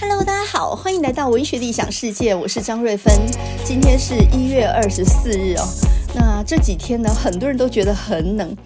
Hello，大家好，欢迎来到文学理想世界，我是张瑞芬。今天是一月二十四日哦，那这几天呢，很多人都觉得很冷。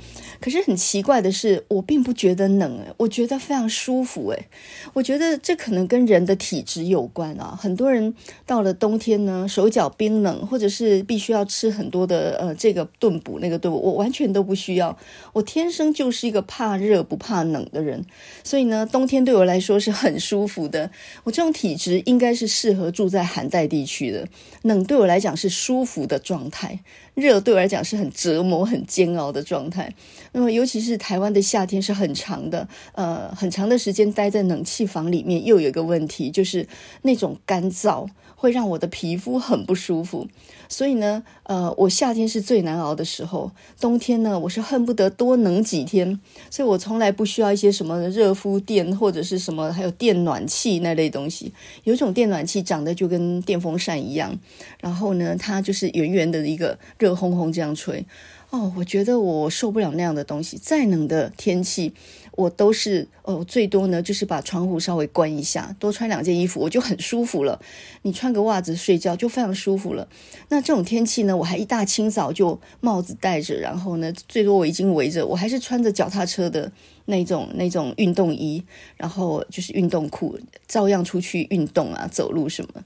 可是很奇怪的是，我并不觉得冷，我觉得非常舒服，诶，我觉得这可能跟人的体质有关啊。很多人到了冬天呢，手脚冰冷，或者是必须要吃很多的呃这个炖补那个炖补，我完全都不需要。我天生就是一个怕热不怕冷的人，所以呢，冬天对我来说是很舒服的。我这种体质应该是适合住在寒带地区的，冷对我来讲是舒服的状态。热对我来讲是很折磨、很煎熬的状态。那么，尤其是台湾的夏天是很长的，呃，很长的时间待在冷气房里面，又有一个问题，就是那种干燥会让我的皮肤很不舒服。所以呢，呃，我夏天是最难熬的时候，冬天呢，我是恨不得多冷几天。所以我从来不需要一些什么热敷垫或者是什么，还有电暖气那类东西。有一种电暖气长得就跟电风扇一样，然后呢，它就是圆圆的一个。热烘烘这样吹，哦，我觉得我受不了那样的东西。再冷的天气，我都是哦，最多呢就是把窗户稍微关一下，多穿两件衣服，我就很舒服了。你穿个袜子睡觉就非常舒服了。那这种天气呢，我还一大清早就帽子戴着，然后呢，最多我已经围着，我还是穿着脚踏车的那种 那种运动衣，然后就是运动裤，照样出去运动啊，走路什么。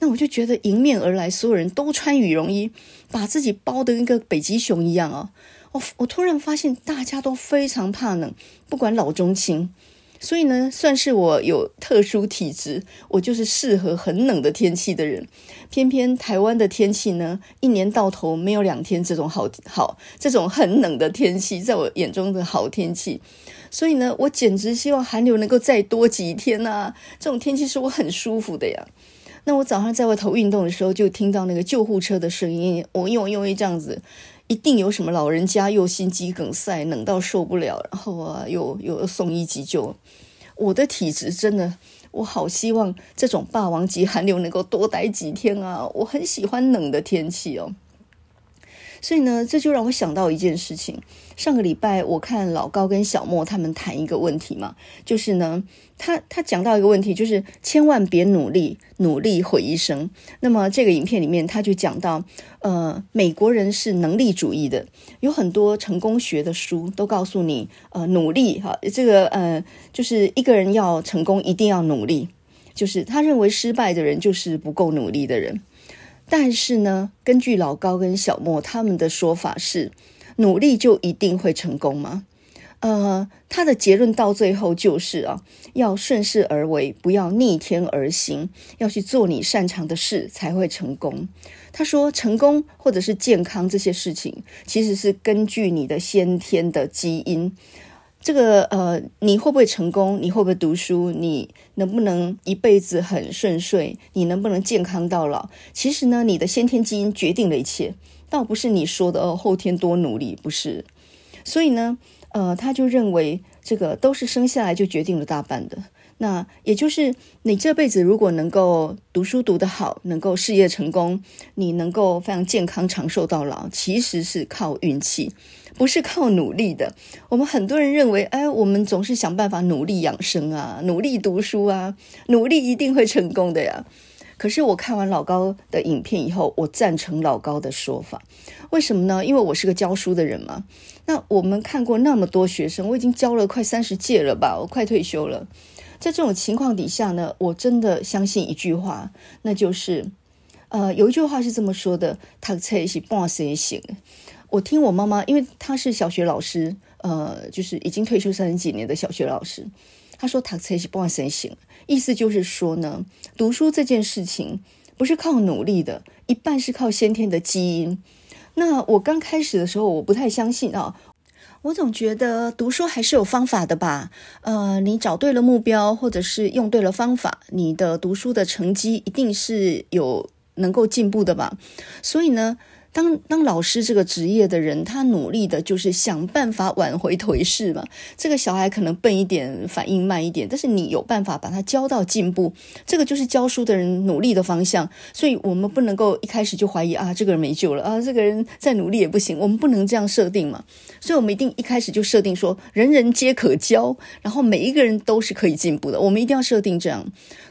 那我就觉得迎面而来，所有人都穿羽绒衣，把自己包得跟个北极熊一样啊！我我突然发现大家都非常怕冷，不管老中青。所以呢，算是我有特殊体质，我就是适合很冷的天气的人。偏偏台湾的天气呢，一年到头没有两天这种好好这种很冷的天气，在我眼中的好天气。所以呢，我简直希望寒流能够再多几天啊！这种天气是我很舒服的呀。那我早上在外头运动的时候，就听到那个救护车的声音。我因为因为这样子，一定有什么老人家又心肌梗塞，冷到受不了，然后啊，又又送医急救。我的体质真的，我好希望这种霸王级寒流能够多待几天啊！我很喜欢冷的天气哦。所以呢，这就让我想到一件事情。上个礼拜我看老高跟小莫他们谈一个问题嘛，就是呢，他他讲到一个问题，就是千万别努力，努力毁一生。那么这个影片里面他就讲到，呃，美国人是能力主义的，有很多成功学的书都告诉你，呃，努力哈，这个呃，就是一个人要成功一定要努力，就是他认为失败的人就是不够努力的人。但是呢，根据老高跟小莫他们的说法是，努力就一定会成功吗？呃，他的结论到最后就是啊，要顺势而为，不要逆天而行，要去做你擅长的事才会成功。他说，成功或者是健康这些事情，其实是根据你的先天的基因。这个呃，你会不会成功？你会不会读书？你能不能一辈子很顺遂？你能不能健康到老？其实呢，你的先天基因决定了一切，倒不是你说的哦，后天多努力，不是。所以呢，呃，他就认为这个都是生下来就决定了大半的。那也就是你这辈子如果能够读书读得好，能够事业成功，你能够非常健康长寿到老，其实是靠运气。不是靠努力的。我们很多人认为，哎，我们总是想办法努力养生啊，努力读书啊，努力一定会成功的呀。可是我看完老高的影片以后，我赞成老高的说法。为什么呢？因为我是个教书的人嘛。那我们看过那么多学生，我已经教了快三十届了吧，我快退休了。在这种情况底下呢，我真的相信一句话，那就是，呃，有一句话是这么说的：“读册是半生醒。”我听我妈妈，因为她是小学老师，呃，就是已经退休三十几年的小学老师。她说：“读册是半生醒。”意思就是说呢，读书这件事情不是靠努力的，一半是靠先天的基因。那我刚开始的时候，我不太相信啊，我总觉得读书还是有方法的吧。呃，你找对了目标，或者是用对了方法，你的读书的成绩一定是有能够进步的吧。所以呢。当当老师这个职业的人，他努力的就是想办法挽回颓势嘛。这个小孩可能笨一点，反应慢一点，但是你有办法把他教到进步，这个就是教书的人努力的方向。所以，我们不能够一开始就怀疑啊，这个人没救了啊，这个人再努力也不行。我们不能这样设定嘛。所以，我们一定一开始就设定说，人人皆可教，然后每一个人都是可以进步的。我们一定要设定这样。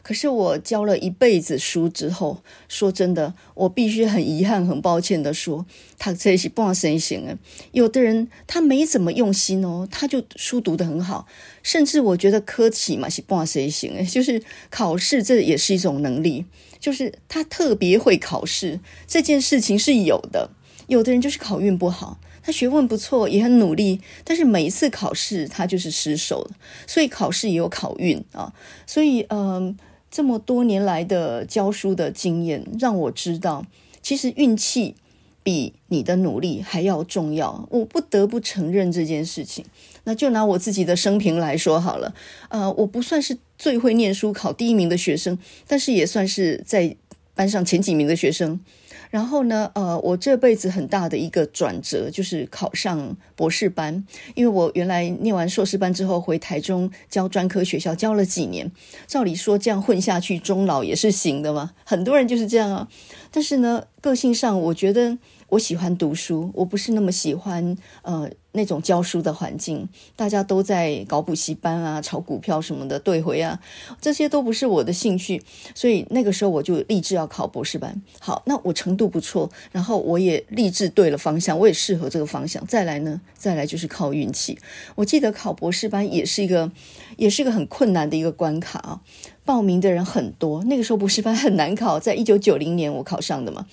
可是，我教了一辈子书之后，说真的，我必须很遗憾、很抱歉的。说他这是不谁行啊？有的人他没怎么用心哦，他就书读得很好，甚至我觉得科举嘛是不谁行哎，就是考试这也是一种能力，就是他特别会考试这件事情是有的。有的人就是考运不好，他学问不错，也很努力，但是每一次考试他就是失手了。所以考试也有考运啊。所以嗯、呃，这么多年来的教书的经验让我知道，其实运气。比你的努力还要重要，我不得不承认这件事情。那就拿我自己的生平来说好了，呃，我不算是最会念书、考第一名的学生，但是也算是在班上前几名的学生。然后呢，呃，我这辈子很大的一个转折就是考上博士班，因为我原来念完硕士班之后回台中教专科学校，教了几年。照理说这样混下去，终老也是行的嘛。很多人就是这样啊。但是呢，个性上我觉得。我喜欢读书，我不是那么喜欢呃那种教书的环境，大家都在搞补习班啊、炒股票什么的对回啊，这些都不是我的兴趣，所以那个时候我就立志要考博士班。好，那我程度不错，然后我也立志对了方向，我也适合这个方向。再来呢，再来就是靠运气。我记得考博士班也是一个，也是一个很困难的一个关卡啊，报名的人很多，那个时候博士班很难考，在一九九零年我考上的嘛。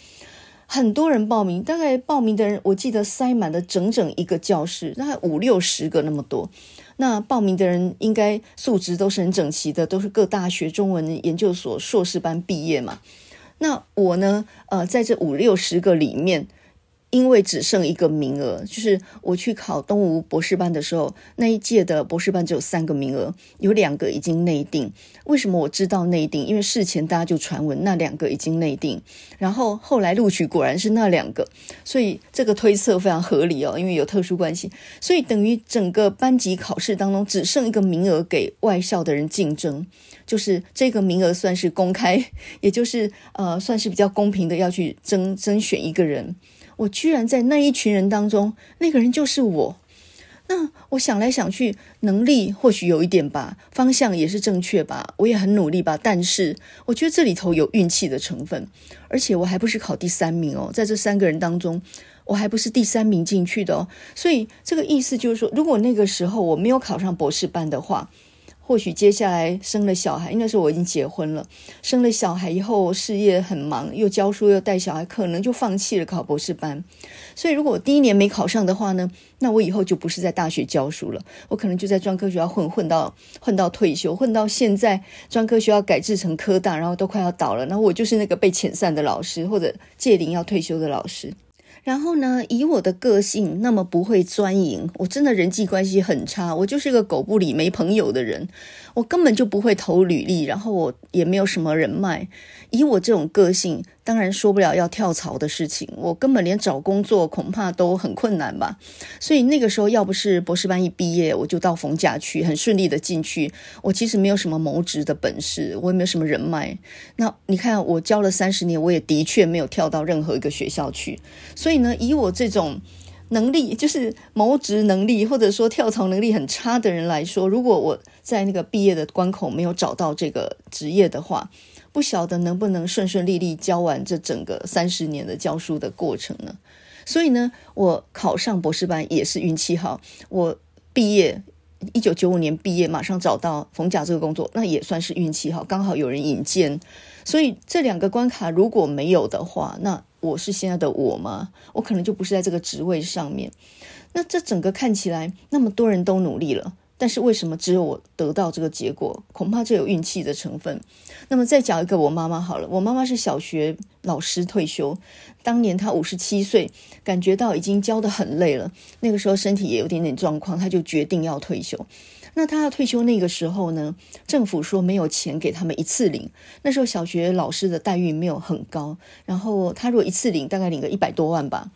很多人报名，大概报名的人，我记得塞满了整整一个教室，大概五六十个那么多。那报名的人应该素质都是很整齐的，都是各大学中文研究所硕士班毕业嘛。那我呢？呃，在这五六十个里面。因为只剩一个名额，就是我去考东吴博士班的时候，那一届的博士班只有三个名额，有两个已经内定。为什么我知道内定？因为事前大家就传闻那两个已经内定，然后后来录取果然是那两个，所以这个推测非常合理哦，因为有特殊关系，所以等于整个班级考试当中只剩一个名额给外校的人竞争，就是这个名额算是公开，也就是呃算是比较公平的要去争争选一个人。我居然在那一群人当中，那个人就是我。那我想来想去，能力或许有一点吧，方向也是正确吧，我也很努力吧。但是我觉得这里头有运气的成分，而且我还不是考第三名哦，在这三个人当中，我还不是第三名进去的哦。所以这个意思就是说，如果那个时候我没有考上博士班的话，或许接下来生了小孩，那时候我已经结婚了。生了小孩以后，事业很忙，又教书又带小孩，可能就放弃了考博士班。所以，如果我第一年没考上的话呢，那我以后就不是在大学教书了，我可能就在专科学校混混到混到退休，混到现在专科学校改制成科大，然后都快要倒了，然后我就是那个被遣散的老师，或者届龄要退休的老师。然后呢，以我的个性，那么不会钻营，我真的人际关系很差，我就是个狗不理没朋友的人，我根本就不会投履历，然后我也没有什么人脉。以我这种个性，当然说不了要跳槽的事情，我根本连找工作恐怕都很困难吧。所以那个时候，要不是博士班一毕业，我就到逢甲去，很顺利的进去。我其实没有什么谋职的本事，我也没有什么人脉。那你看，我教了三十年，我也的确没有跳到任何一个学校去。所以呢，以我这种能力，就是谋职能力或者说跳槽能力很差的人来说，如果我在那个毕业的关口没有找到这个职业的话，不晓得能不能顺顺利利教完这整个三十年的教书的过程呢？所以呢，我考上博士班也是运气好。我毕业一九九五年毕业，马上找到冯甲这个工作，那也算是运气好，刚好有人引荐。所以这两个关卡如果没有的话，那我是现在的我吗？我可能就不是在这个职位上面。那这整个看起来那么多人都努力了。但是为什么只有我得到这个结果？恐怕就有运气的成分。那么再讲一个我妈妈好了，我妈妈是小学老师退休，当年她五十七岁，感觉到已经教得很累了，那个时候身体也有点点状况，她就决定要退休。那她要退休那个时候呢，政府说没有钱给他们一次领。那时候小学老师的待遇没有很高，然后她如果一次领，大概领个一百多万吧。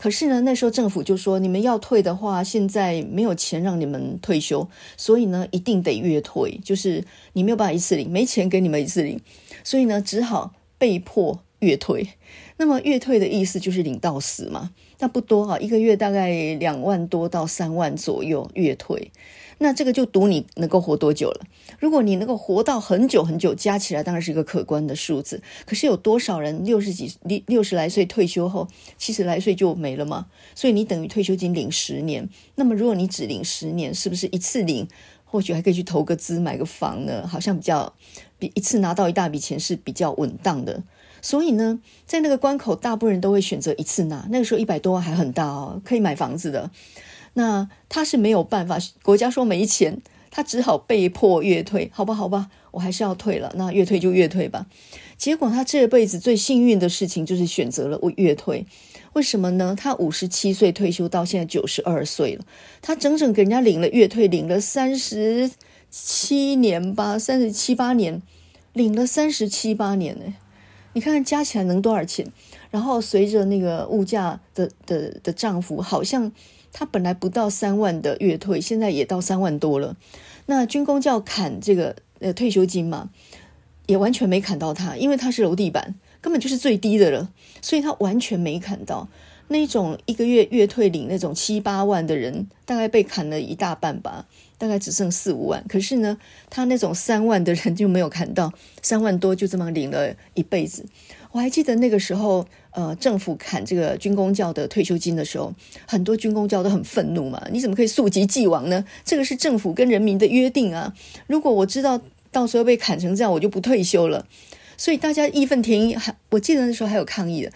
可是呢，那时候政府就说，你们要退的话，现在没有钱让你们退休，所以呢，一定得月退，就是你没有办法一次领，没钱给你们一次领，所以呢，只好被迫月退。那么月退的意思就是领到死嘛，那不多啊，一个月大概两万多到三万左右月退。那这个就赌你能够活多久了。如果你能够活到很久很久，加起来当然是一个可观的数字。可是有多少人六十几、六六十来岁退休后，七十来岁就没了吗？所以你等于退休金领十年。那么如果你只领十年，是不是一次领，或许还可以去投个资买个房呢？好像比较比一次拿到一大笔钱是比较稳当的。所以呢，在那个关口，大部分人都会选择一次拿。那个时候一百多万还很大哦，可以买房子的。那他是没有办法，国家说没钱，他只好被迫月退。好吧，好吧，我还是要退了。那月退就月退吧。结果他这辈子最幸运的事情就是选择了月退。为什么呢？他五十七岁退休，到现在九十二岁了，他整整给人家领了月退，领了三十七年吧，三十七八年，领了三十七八年呢。你看加起来能多少钱？然后随着那个物价的的的涨幅，好像。他本来不到三万的月退，现在也到三万多了。那军公教砍这个呃退休金嘛，也完全没砍到他，因为他是楼地板，根本就是最低的了，所以他完全没砍到。那种一个月月退领那种七八万的人，大概被砍了一大半吧，大概只剩四五万。可是呢，他那种三万的人就没有砍到，三万多就这么领了一辈子。我还记得那个时候，呃，政府砍这个军公教的退休金的时候，很多军公教都很愤怒嘛。你怎么可以溯及既往呢？这个是政府跟人民的约定啊！如果我知道到时候被砍成这样，我就不退休了。所以大家义愤填膺，还我记得那时候还有抗议的。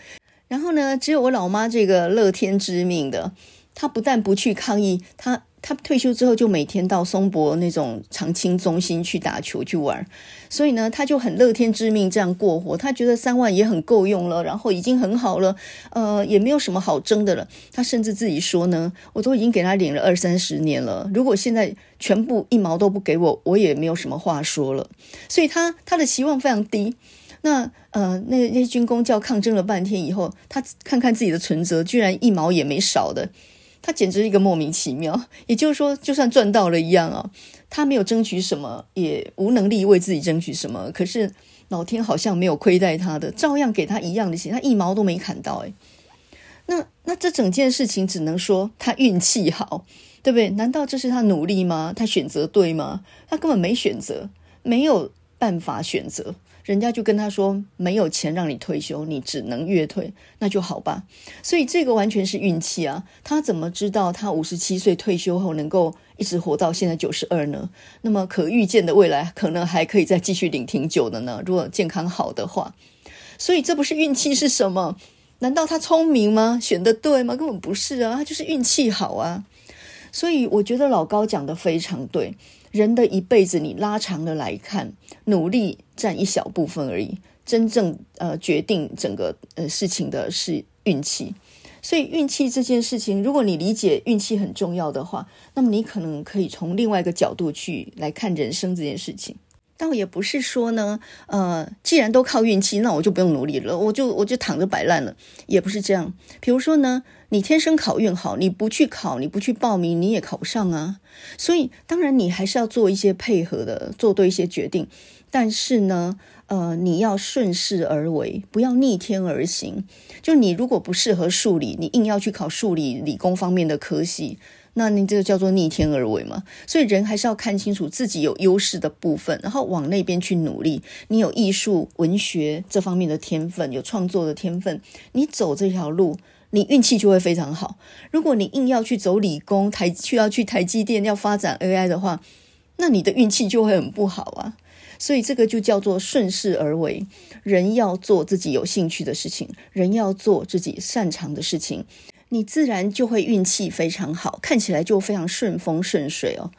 然后呢，只有我老妈这个乐天知命的，她不但不去抗议，她。他退休之后就每天到松柏那种长青中心去打球去玩，所以呢，他就很乐天知命这样过活。他觉得三万也很够用了，然后已经很好了，呃，也没有什么好争的了。他甚至自己说呢，我都已经给他领了二三十年了，如果现在全部一毛都不给我，我也没有什么话说了。所以他他的期望非常低。那呃，那那些军公教抗争了半天以后，他看看自己的存折，居然一毛也没少的。他简直一个莫名其妙，也就是说，就算赚到了一样啊，他没有争取什么，也无能力为自己争取什么。可是老天好像没有亏待他的，照样给他一样的钱，他一毛都没砍到。诶，那那这整件事情只能说他运气好，对不对？难道这是他努力吗？他选择对吗？他根本没选择，没有办法选择。人家就跟他说，没有钱让你退休，你只能月退，那就好吧。所以这个完全是运气啊！他怎么知道他五十七岁退休后能够一直活到现在九十二呢？那么可预见的未来可能还可以再继续领挺久的呢？如果健康好的话，所以这不是运气是什么？难道他聪明吗？选得对吗？根本不是啊，他就是运气好啊。所以我觉得老高讲得非常对。人的一辈子，你拉长了来看，努力占一小部分而已。真正呃决定整个呃事情的是运气。所以运气这件事情，如果你理解运气很重要的话，那么你可能可以从另外一个角度去来看人生这件事情。倒也不是说呢，呃，既然都靠运气，那我就不用努力了，我就我就躺着摆烂了，也不是这样。比如说呢。你天生考运好，你不去考，你不去报名，你也考不上啊。所以当然你还是要做一些配合的，做对一些决定。但是呢，呃，你要顺势而为，不要逆天而行。就你如果不适合数理，你硬要去考数理理工方面的科系，那你这个叫做逆天而为嘛。所以人还是要看清楚自己有优势的部分，然后往那边去努力。你有艺术、文学这方面的天分，有创作的天分，你走这条路。你运气就会非常好。如果你硬要去走理工，台去要去台积电要发展 AI 的话，那你的运气就会很不好啊。所以这个就叫做顺势而为。人要做自己有兴趣的事情，人要做自己擅长的事情。你自然就会运气非常好，看起来就非常顺风顺水哦。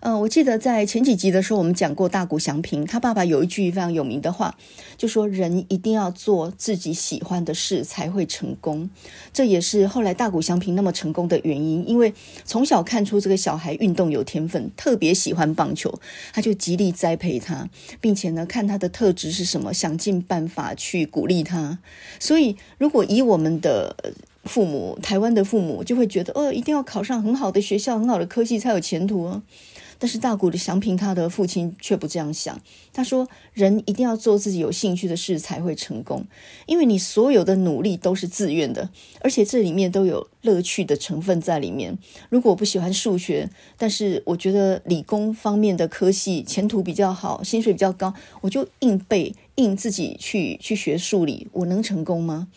呃，我记得在前几集的时候，我们讲过大谷祥平，他爸爸有一句非常有名的话，就说人一定要做自己喜欢的事才会成功。这也是后来大谷祥平那么成功的原因，因为从小看出这个小孩运动有天分，特别喜欢棒球，他就极力栽培他，并且呢，看他的特质是什么，想尽办法去鼓励他。所以，如果以我们的父母，台湾的父母就会觉得，哦，一定要考上很好的学校、很好的科系才有前途哦。但是大谷的翔平，他的父亲却不这样想。他说，人一定要做自己有兴趣的事才会成功，因为你所有的努力都是自愿的，而且这里面都有乐趣的成分在里面。如果我不喜欢数学，但是我觉得理工方面的科系前途比较好，薪水比较高，我就硬背硬自己去去学数理，我能成功吗？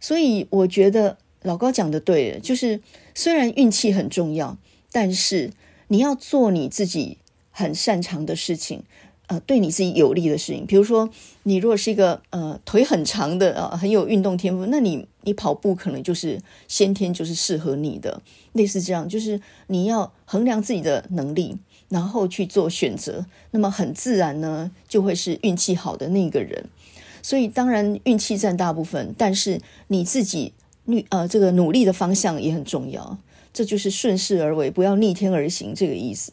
所以我觉得老高讲的对，就是虽然运气很重要，但是你要做你自己很擅长的事情，呃，对你自己有利的事情。比如说，你如果是一个呃腿很长的啊、呃，很有运动天赋，那你你跑步可能就是先天就是适合你的，类似这样，就是你要衡量自己的能力，然后去做选择，那么很自然呢，就会是运气好的那个人。所以当然运气占大部分，但是你自己努呃这个努力的方向也很重要，这就是顺势而为，不要逆天而行这个意思。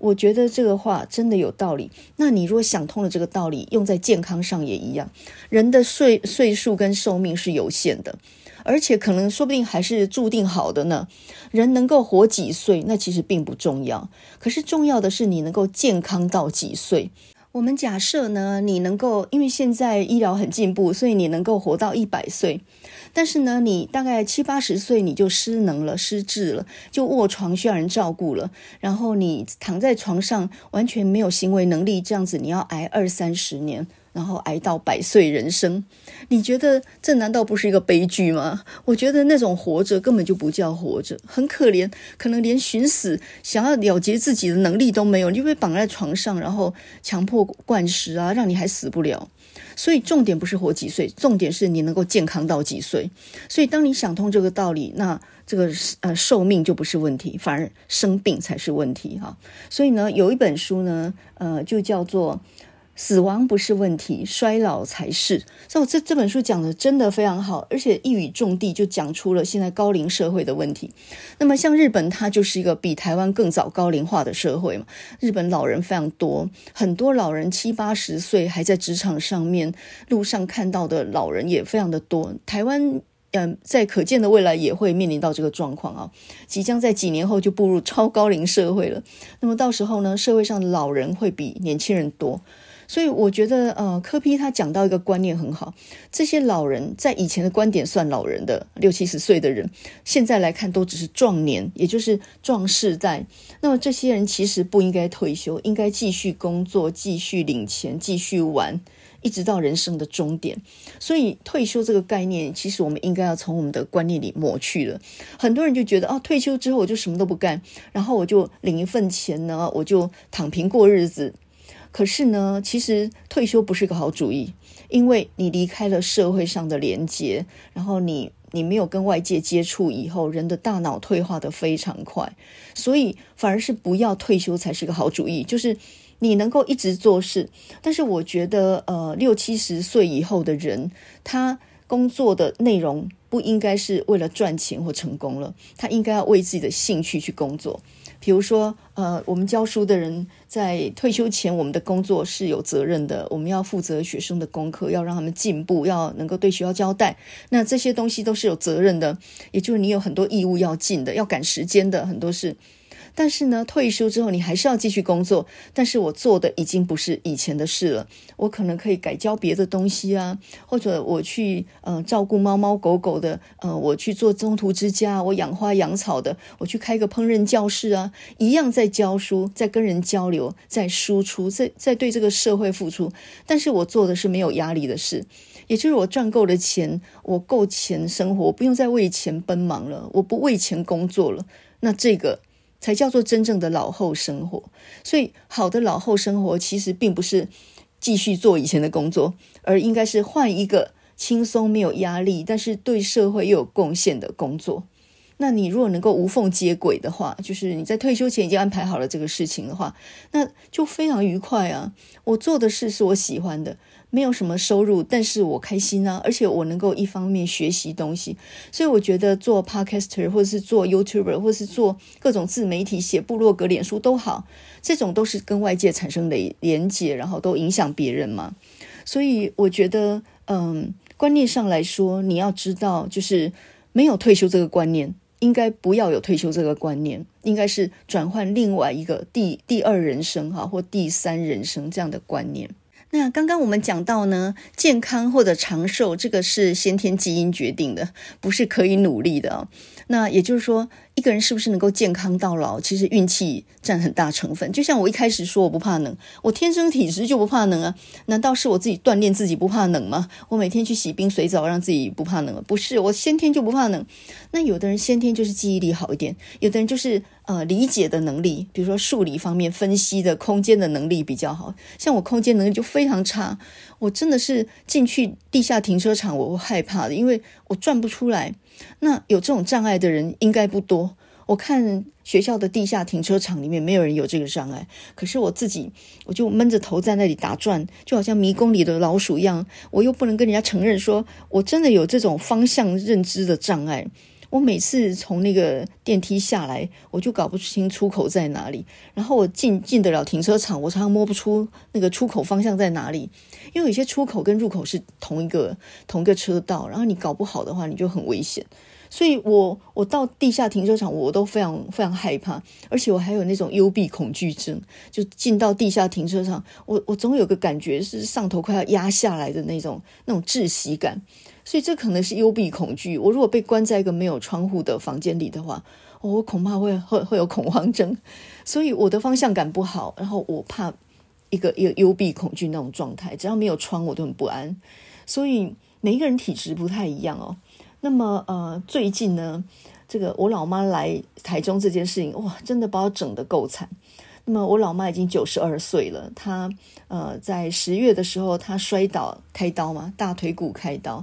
我觉得这个话真的有道理。那你如果想通了这个道理，用在健康上也一样。人的岁岁数跟寿命是有限的，而且可能说不定还是注定好的呢。人能够活几岁，那其实并不重要，可是重要的是你能够健康到几岁。我们假设呢，你能够，因为现在医疗很进步，所以你能够活到一百岁。但是呢，你大概七八十岁你就失能了、失智了，就卧床需要人照顾了。然后你躺在床上完全没有行为能力，这样子你要挨二三十年。然后挨到百岁人生，你觉得这难道不是一个悲剧吗？我觉得那种活着根本就不叫活着，很可怜，可能连寻死、想要了结自己的能力都没有，你就被绑在床上，然后强迫灌食啊，让你还死不了。所以重点不是活几岁，重点是你能够健康到几岁。所以当你想通这个道理，那这个呃寿命就不是问题，反而生病才是问题哈。所以呢，有一本书呢，呃，就叫做。死亡不是问题，衰老才是。所以这这本书讲的真的非常好，而且一语中的，就讲出了现在高龄社会的问题。那么像日本，它就是一个比台湾更早高龄化的社会嘛。日本老人非常多，很多老人七八十岁还在职场上面，路上看到的老人也非常的多。台湾，嗯，在可见的未来也会面临到这个状况啊，即将在几年后就步入超高龄社会了。那么到时候呢，社会上的老人会比年轻人多。所以我觉得，呃，柯 P 他讲到一个观念很好，这些老人在以前的观点算老人的六七十岁的人，现在来看都只是壮年，也就是壮世代。那么这些人其实不应该退休，应该继续工作，继续领钱，继续玩，一直到人生的终点。所以退休这个概念，其实我们应该要从我们的观念里抹去了。很多人就觉得，哦，退休之后我就什么都不干，然后我就领一份钱呢，我就躺平过日子。可是呢，其实退休不是个好主意，因为你离开了社会上的连接，然后你你没有跟外界接触以后，人的大脑退化得非常快，所以反而是不要退休才是个好主意。就是你能够一直做事，但是我觉得，呃，六七十岁以后的人，他工作的内容不应该是为了赚钱或成功了，他应该要为自己的兴趣去工作。比如说，呃，我们教书的人在退休前，我们的工作是有责任的，我们要负责学生的功课，要让他们进步，要能够对学校交代。那这些东西都是有责任的，也就是你有很多义务要尽的，要赶时间的，很多事。但是呢，退休之后你还是要继续工作，但是我做的已经不是以前的事了。我可能可以改教别的东西啊，或者我去呃照顾猫猫狗狗的，呃，我去做中途之家，我养花养草的，我去开个烹饪教室啊，一样在教书，在跟人交流，在输出，在在对这个社会付出。但是我做的是没有压力的事，也就是我赚够了钱，我够钱生活，不用再为钱奔忙了，我不为钱工作了。那这个。才叫做真正的老后生活。所以，好的老后生活其实并不是继续做以前的工作，而应该是换一个轻松、没有压力，但是对社会又有贡献的工作。那你如果能够无缝接轨的话，就是你在退休前已经安排好了这个事情的话，那就非常愉快啊。我做的事是我喜欢的。没有什么收入，但是我开心啊，而且我能够一方面学习东西，所以我觉得做 podcaster 或者是做 YouTuber 或者是做各种自媒体、写部落格、脸书都好，这种都是跟外界产生的连接，然后都影响别人嘛。所以我觉得，嗯，观念上来说，你要知道，就是没有退休这个观念，应该不要有退休这个观念，应该是转换另外一个第第二人生哈，或第三人生这样的观念。那刚刚我们讲到呢，健康或者长寿，这个是先天基因决定的，不是可以努力的哦。那也就是说，一个人是不是能够健康到老，其实运气占很大成分。就像我一开始说，我不怕冷，我天生体质就不怕冷啊？难道是我自己锻炼自己不怕冷吗？我每天去洗冰水澡，让自己不怕冷？不是，我先天就不怕冷。那有的人先天就是记忆力好一点，有的人就是呃理解的能力，比如说数理方面分析的空间的能力比较好。像我空间能力就非常差，我真的是进去地下停车场我会害怕的，因为我转不出来。那有这种障碍的人应该不多。我看学校的地下停车场里面没有人有这个障碍，可是我自己我就闷着头在那里打转，就好像迷宫里的老鼠一样。我又不能跟人家承认说我真的有这种方向认知的障碍。我每次从那个电梯下来，我就搞不清出口在哪里。然后我进进得了停车场，我常常摸不出那个出口方向在哪里。因为有些出口跟入口是同一个同一个车道，然后你搞不好的话，你就很危险。所以我我到地下停车场，我都非常非常害怕，而且我还有那种幽闭恐惧症，就进到地下停车场，我我总有个感觉是上头快要压下来的那种那种窒息感，所以这可能是幽闭恐惧。我如果被关在一个没有窗户的房间里的话，我恐怕会会会有恐慌症，所以我的方向感不好，然后我怕一个一个幽闭恐惧那种状态，只要没有窗我都很不安，所以每一个人体质不太一样哦。那么，呃，最近呢，这个我老妈来台中这件事情，哇，真的把我整得够惨。那么，我老妈已经九十二岁了，她呃，在十月的时候，她摔倒开刀嘛，大腿骨开刀。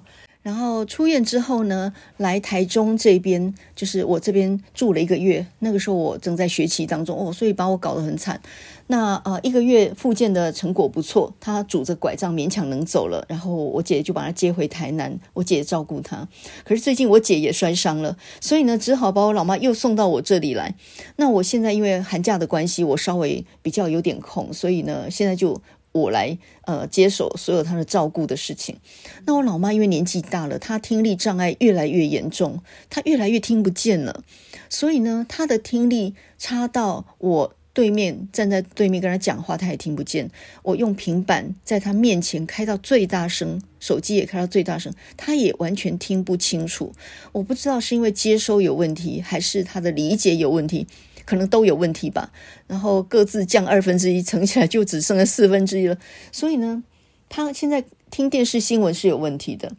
然后出院之后呢，来台中这边，就是我这边住了一个月。那个时候我正在学习当中哦，所以把我搞得很惨。那呃，一个月复健的成果不错，他拄着拐杖勉强能走了。然后我姐就把他接回台南，我姐照顾他。可是最近我姐也摔伤了，所以呢，只好把我老妈又送到我这里来。那我现在因为寒假的关系，我稍微比较有点空，所以呢，现在就。我来呃接手所有他的照顾的事情。那我老妈因为年纪大了，她听力障碍越来越严重，她越来越听不见了。所以呢，她的听力差到我对面站在对面跟她讲话，她也听不见。我用平板在她面前开到最大声，手机也开到最大声，她也完全听不清楚。我不知道是因为接收有问题，还是她的理解有问题。可能都有问题吧，然后各自降二分之一，乘起来就只剩了四分之一了。所以呢，他现在听电视新闻是有问题的，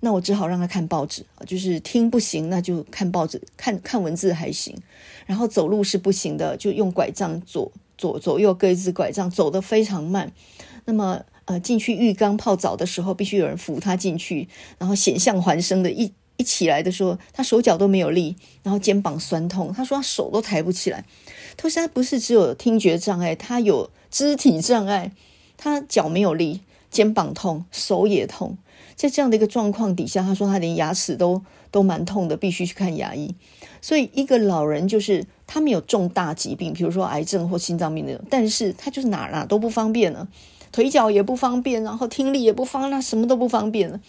那我只好让他看报纸，就是听不行，那就看报纸，看看文字还行。然后走路是不行的，就用拐杖左左左右各一只拐杖，走得非常慢。那么呃，进去浴缸泡澡的时候，必须有人扶他进去，然后险象环生的一。一起来的时候，他手脚都没有力，然后肩膀酸痛。他说他手都抬不起来。他说他不是只有听觉障碍，他有肢体障碍，他脚没有力，肩膀痛，手也痛。在这样的一个状况底下，他说他连牙齿都都蛮痛的，必须去看牙医。所以一个老人就是他没有重大疾病，比如说癌症或心脏病那种，但是他就是哪哪都不方便了，腿脚也不方便，然后听力也不方，那什么都不方便了。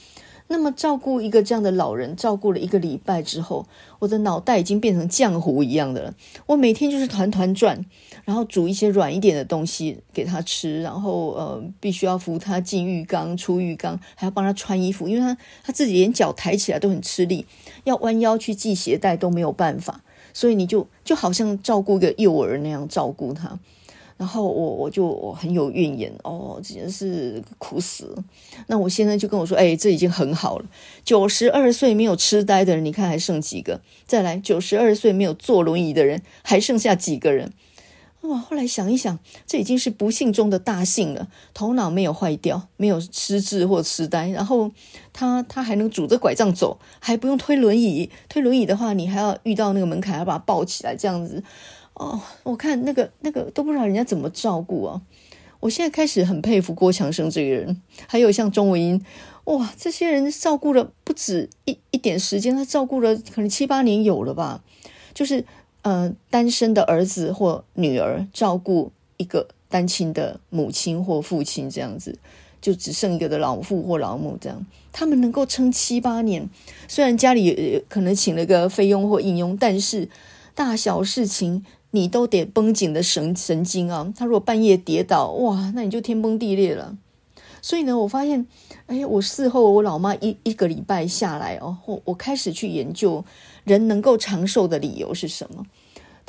那么照顾一个这样的老人，照顾了一个礼拜之后，我的脑袋已经变成浆糊一样的了。我每天就是团团转，然后煮一些软一点的东西给他吃，然后呃，必须要扶他进浴缸、出浴缸，还要帮他穿衣服，因为他他自己连脚抬起来都很吃力，要弯腰去系鞋带都没有办法，所以你就就好像照顾一个幼儿那样照顾他。然后我我就我很有怨言哦，真的是苦死了。那我先生就跟我说：“哎，这已经很好了。九十二岁没有痴呆的人，你看还剩几个？再来，九十二岁没有坐轮椅的人，还剩下几个人？哇，后来想一想，这已经是不幸中的大幸了。头脑没有坏掉，没有失智或痴呆，然后他他还能拄着拐杖走，还不用推轮椅。推轮椅的话，你还要遇到那个门槛，要把他抱起来，这样子。哦，我看那个那个都不知道人家怎么照顾啊。我现在开始很佩服郭强生这个人，还有像钟文英，哇，这些人照顾了不止一一点时间，他照顾了可能七八年有了吧，就是。呃，单身的儿子或女儿照顾一个单亲的母亲或父亲，这样子就只剩一个的老父或老母，这样他们能够撑七八年。虽然家里可能请了个菲佣或应佣，但是大小事情你都得绷紧的神神经啊。他如果半夜跌倒，哇，那你就天崩地裂了。所以呢，我发现，哎，我事后我老妈一一个礼拜下来哦，我我开始去研究人能够长寿的理由是什么。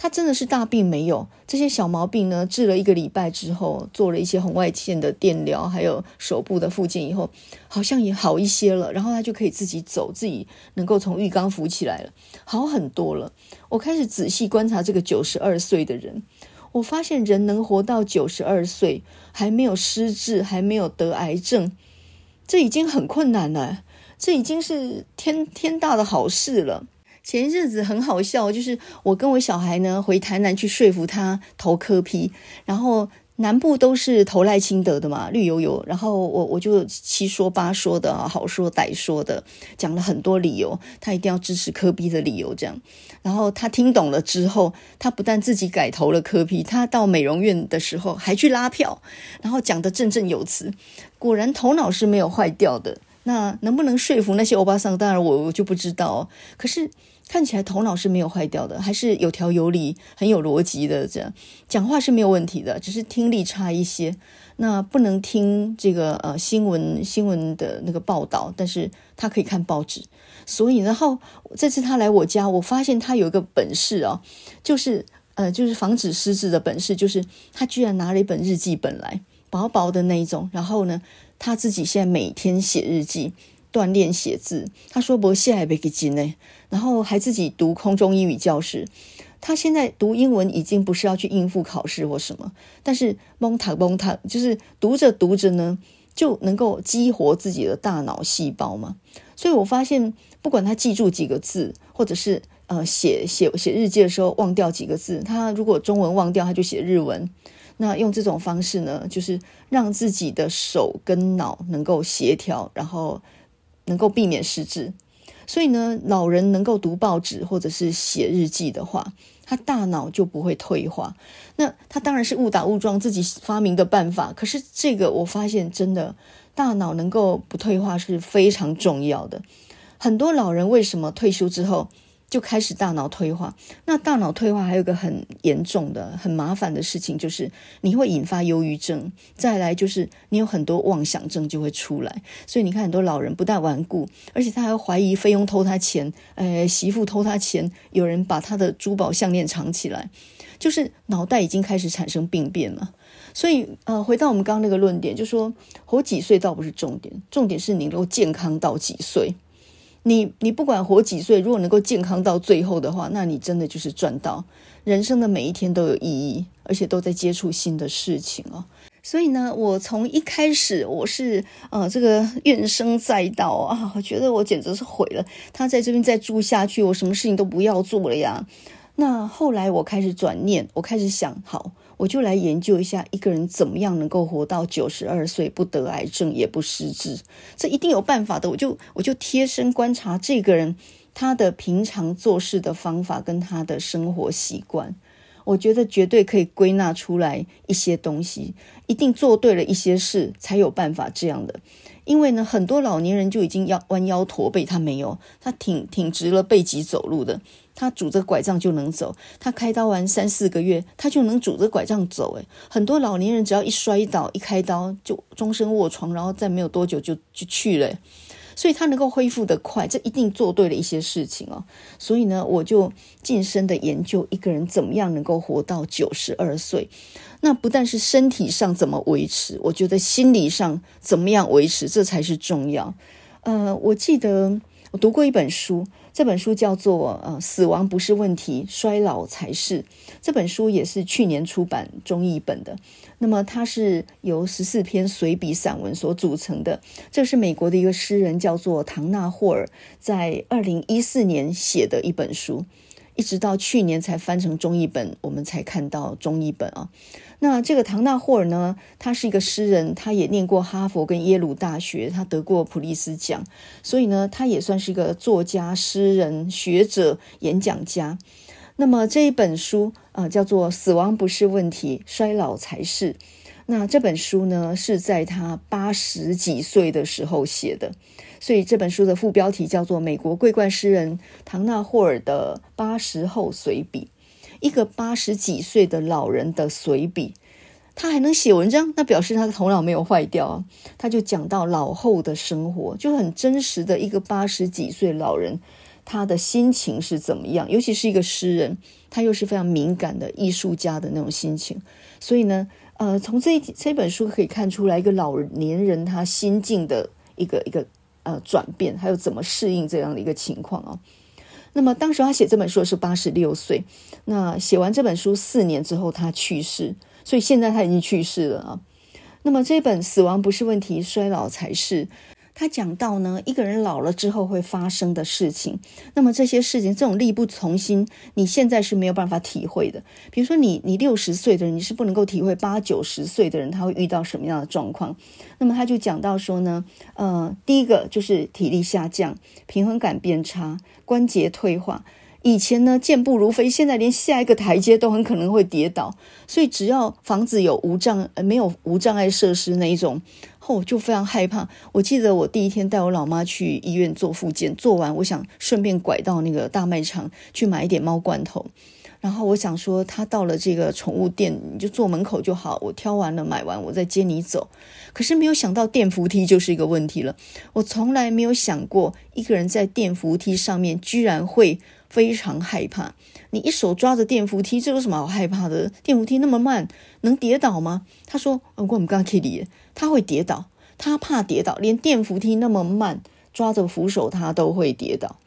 他真的是大病没有，这些小毛病呢，治了一个礼拜之后，做了一些红外线的电疗，还有手部的复健以后，好像也好一些了。然后他就可以自己走，自己能够从浴缸浮起来了，好很多了。我开始仔细观察这个九十二岁的人，我发现人能活到九十二岁，还没有失智，还没有得癌症，这已经很困难了，这已经是天天大的好事了。前一阵子很好笑，就是我跟我小孩呢回台南去说服他投柯 P，然后南部都是投赖清德的嘛，绿油油，然后我我就七说八说的，好说歹说的，讲了很多理由，他一定要支持柯 P 的理由这样，然后他听懂了之后，他不但自己改投了柯 P，他到美容院的时候还去拉票，然后讲得振振有词，果然头脑是没有坏掉的。那能不能说服那些欧巴桑？当然我我就不知道，可是。看起来头脑是没有坏掉的，还是有条有理、很有逻辑的。这样讲话是没有问题的，只是听力差一些。那不能听这个呃新闻新闻的那个报道，但是他可以看报纸。所以然后这次他来我家，我发现他有一个本事啊，就是呃就是防止失智的本事，就是他居然拿了一本日记本来，薄薄的那一种。然后呢，他自己现在每天写日记。锻炼写字，他说不现在没给进呢，然后还自己读空中英语教室。他现在读英文已经不是要去应付考试或什么，但是蒙塔蒙塔就是读着读着呢，就能够激活自己的大脑细胞嘛。所以我发现，不管他记住几个字，或者是呃写写写日记的时候忘掉几个字，他如果中文忘掉，他就写日文。那用这种方式呢，就是让自己的手跟脑能够协调，然后。能够避免失智，所以呢，老人能够读报纸或者是写日记的话，他大脑就不会退化。那他当然是误打误撞自己发明的办法，可是这个我发现真的，大脑能够不退化是非常重要的。很多老人为什么退休之后，就开始大脑退化。那大脑退化还有一个很严重的、很麻烦的事情，就是你会引发忧郁症。再来就是你有很多妄想症就会出来。所以你看，很多老人不但顽固，而且他还怀疑菲佣偷他钱，呃，媳妇偷他钱，有人把他的珠宝项链藏起来，就是脑袋已经开始产生病变了。所以，呃，回到我们刚刚那个论点，就说活几岁倒不是重点，重点是你能够健康到几岁。你你不管活几岁，如果能够健康到最后的话，那你真的就是赚到。人生的每一天都有意义，而且都在接触新的事情哦。所以呢，我从一开始我是呃这个怨声载道啊，我觉得我简直是毁了。他在这边再住下去，我什么事情都不要做了呀。那后来我开始转念，我开始想，好。我就来研究一下一个人怎么样能够活到九十二岁，不得癌症也不失智，这一定有办法的。我就我就贴身观察这个人，他的平常做事的方法跟他的生活习惯，我觉得绝对可以归纳出来一些东西。一定做对了一些事，才有办法这样的。因为呢，很多老年人就已经要弯腰驼背，他没有，他挺挺直了背脊走路的。他拄着拐杖就能走，他开刀完三四个月，他就能拄着拐杖走。诶，很多老年人只要一摔倒，一开刀就终身卧床，然后再没有多久就就去了。所以他能够恢复得快，这一定做对了一些事情哦。所以呢，我就近身的研究一个人怎么样能够活到九十二岁。那不但是身体上怎么维持，我觉得心理上怎么样维持，这才是重要。呃，我记得。我读过一本书，这本书叫做《呃，死亡不是问题，衰老才是》。这本书也是去年出版中译本的。那么它是由十四篇随笔散文所组成的。这是美国的一个诗人，叫做唐纳霍尔，在二零一四年写的一本书。一直到去年才翻成中译本，我们才看到中译本啊。那这个唐纳霍尔呢，他是一个诗人，他也念过哈佛跟耶鲁大学，他得过普利斯奖，所以呢，他也算是一个作家、诗人、学者、演讲家。那么这一本书啊，叫做《死亡不是问题，衰老才是》。那这本书呢，是在他八十几岁的时候写的。所以这本书的副标题叫做《美国桂冠诗人唐纳霍尔的八十后随笔》，一个八十几岁的老人的随笔，他还能写文章，那表示他的头脑没有坏掉啊。他就讲到老后的生活，就很真实的一个八十几岁老人，他的心情是怎么样？尤其是一个诗人，他又是非常敏感的艺术家的那种心情。所以呢，呃，从这这本书可以看出来，一个老年人他心境的一个一个。呃，转变还有怎么适应这样的一个情况啊？那么当时他写这本书是八十六岁，那写完这本书四年之后他去世，所以现在他已经去世了啊。那么这本《死亡不是问题，衰老才是》。他讲到呢，一个人老了之后会发生的事情。那么这些事情，这种力不从心，你现在是没有办法体会的。比如说你，你六十岁的人，你是不能够体会八九十岁的人他会遇到什么样的状况。那么他就讲到说呢，呃，第一个就是体力下降，平衡感变差，关节退化。以前呢，健步如飞，现在连下一个台阶都很可能会跌倒。所以只要房子有无障呃没有无障碍设施那一种。哦，就非常害怕。我记得我第一天带我老妈去医院做复健，做完我想顺便拐到那个大卖场去买一点猫罐头。然后我想说，她到了这个宠物店，你就坐门口就好。我挑完了买完，我再接你走。可是没有想到电扶梯就是一个问题了。我从来没有想过一个人在电扶梯上面居然会非常害怕。你一手抓着电扶梯，这有什么好害怕的？电扶梯那么慢，能跌倒吗？他说：“我们刚刚可以他会跌倒，他怕跌倒，连电扶梯那么慢，抓着扶手他都会跌倒。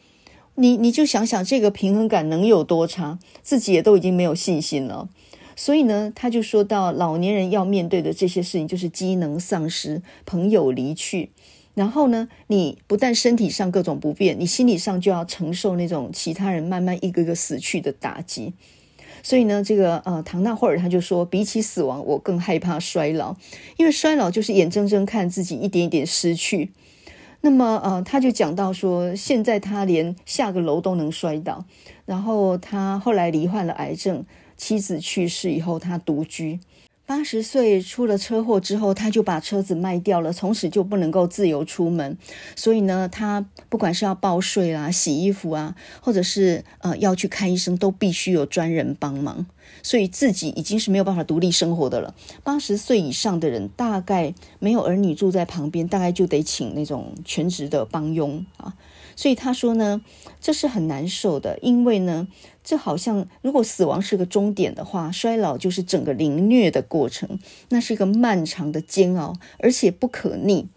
你你就想想这个平衡感能有多差，自己也都已经没有信心了。所以呢，他就说到老年人要面对的这些事情，就是机能丧失、朋友离去，然后呢，你不但身体上各种不便，你心理上就要承受那种其他人慢慢一个个死去的打击。所以呢，这个呃，唐纳霍尔他就说，比起死亡，我更害怕衰老，因为衰老就是眼睁睁看自己一点一点失去。那么呃，他就讲到说，现在他连下个楼都能摔倒，然后他后来罹患了癌症，妻子去世以后，他独居。八十岁出了车祸之后，他就把车子卖掉了，从此就不能够自由出门。所以呢，他不管是要报税啊、洗衣服啊，或者是呃要去看医生，都必须有专人帮忙。所以自己已经是没有办法独立生活的了。八十岁以上的人，大概没有儿女住在旁边，大概就得请那种全职的帮佣啊。所以他说呢，这是很难受的，因为呢，这好像如果死亡是个终点的话，衰老就是整个凌虐的过程，那是一个漫长的煎熬，而且不可逆，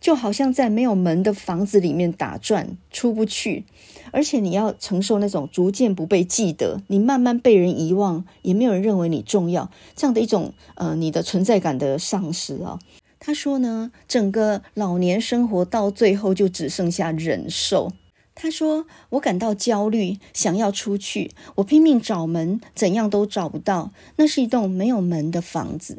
就好像在没有门的房子里面打转出不去，而且你要承受那种逐渐不被记得，你慢慢被人遗忘，也没有人认为你重要，这样的一种呃你的存在感的丧失啊。他说呢，整个老年生活到最后就只剩下忍受。他说，我感到焦虑，想要出去，我拼命找门，怎样都找不到。那是一栋没有门的房子。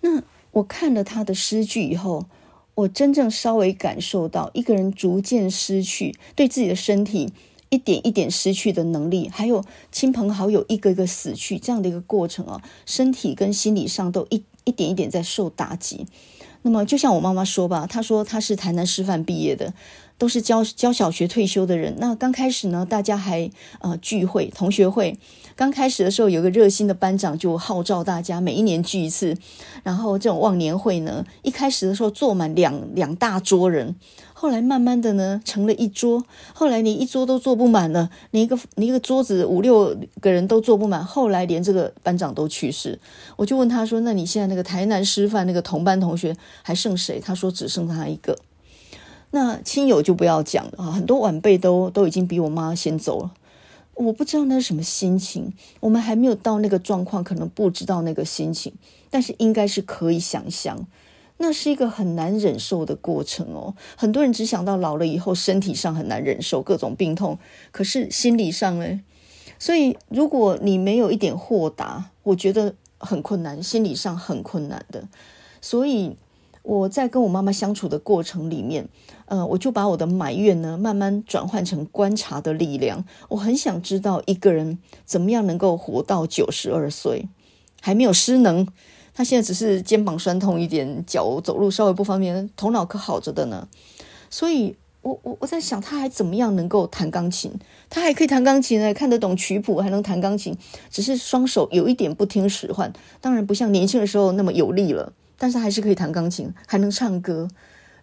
那我看了他的诗句以后，我真正稍微感受到一个人逐渐失去对自己的身体一点一点失去的能力，还有亲朋好友一个一个死去这样的一个过程啊，身体跟心理上都一。一点一点在受打击，那么就像我妈妈说吧，她说她是台南师范毕业的，都是教教小学退休的人。那刚开始呢，大家还呃聚会同学会，刚开始的时候有个热心的班长就号召大家每一年聚一次，然后这种忘年会呢，一开始的时候坐满两两大桌人。后来慢慢的呢，成了一桌。后来你一桌都坐不满了，你一个你一个桌子五六个人都坐不满。后来连这个班长都去世，我就问他说：“那你现在那个台南师范那个同班同学还剩谁？”他说：“只剩他一个。”那亲友就不要讲了啊，很多晚辈都都已经比我妈先走了。我不知道那是什么心情，我们还没有到那个状况，可能不知道那个心情，但是应该是可以想象，那是一个很难忍受的过程哦。很多人只想到老了以后身体上很难忍受各种病痛，可是心理上呢？所以如果你没有一点豁达，我觉得很困难，心理上很困难的。所以我在跟我妈妈相处的过程里面。呃，我就把我的埋怨呢，慢慢转换成观察的力量。我很想知道一个人怎么样能够活到九十二岁，还没有失能。他现在只是肩膀酸痛一点，脚走路稍微不方便，头脑可好着的呢。所以我我我在想，他还怎么样能够弹钢琴？他还可以弹钢琴呢，看得懂曲谱，还能弹钢琴，只是双手有一点不听使唤。当然不像年轻的时候那么有力了，但是还是可以弹钢琴，还能唱歌。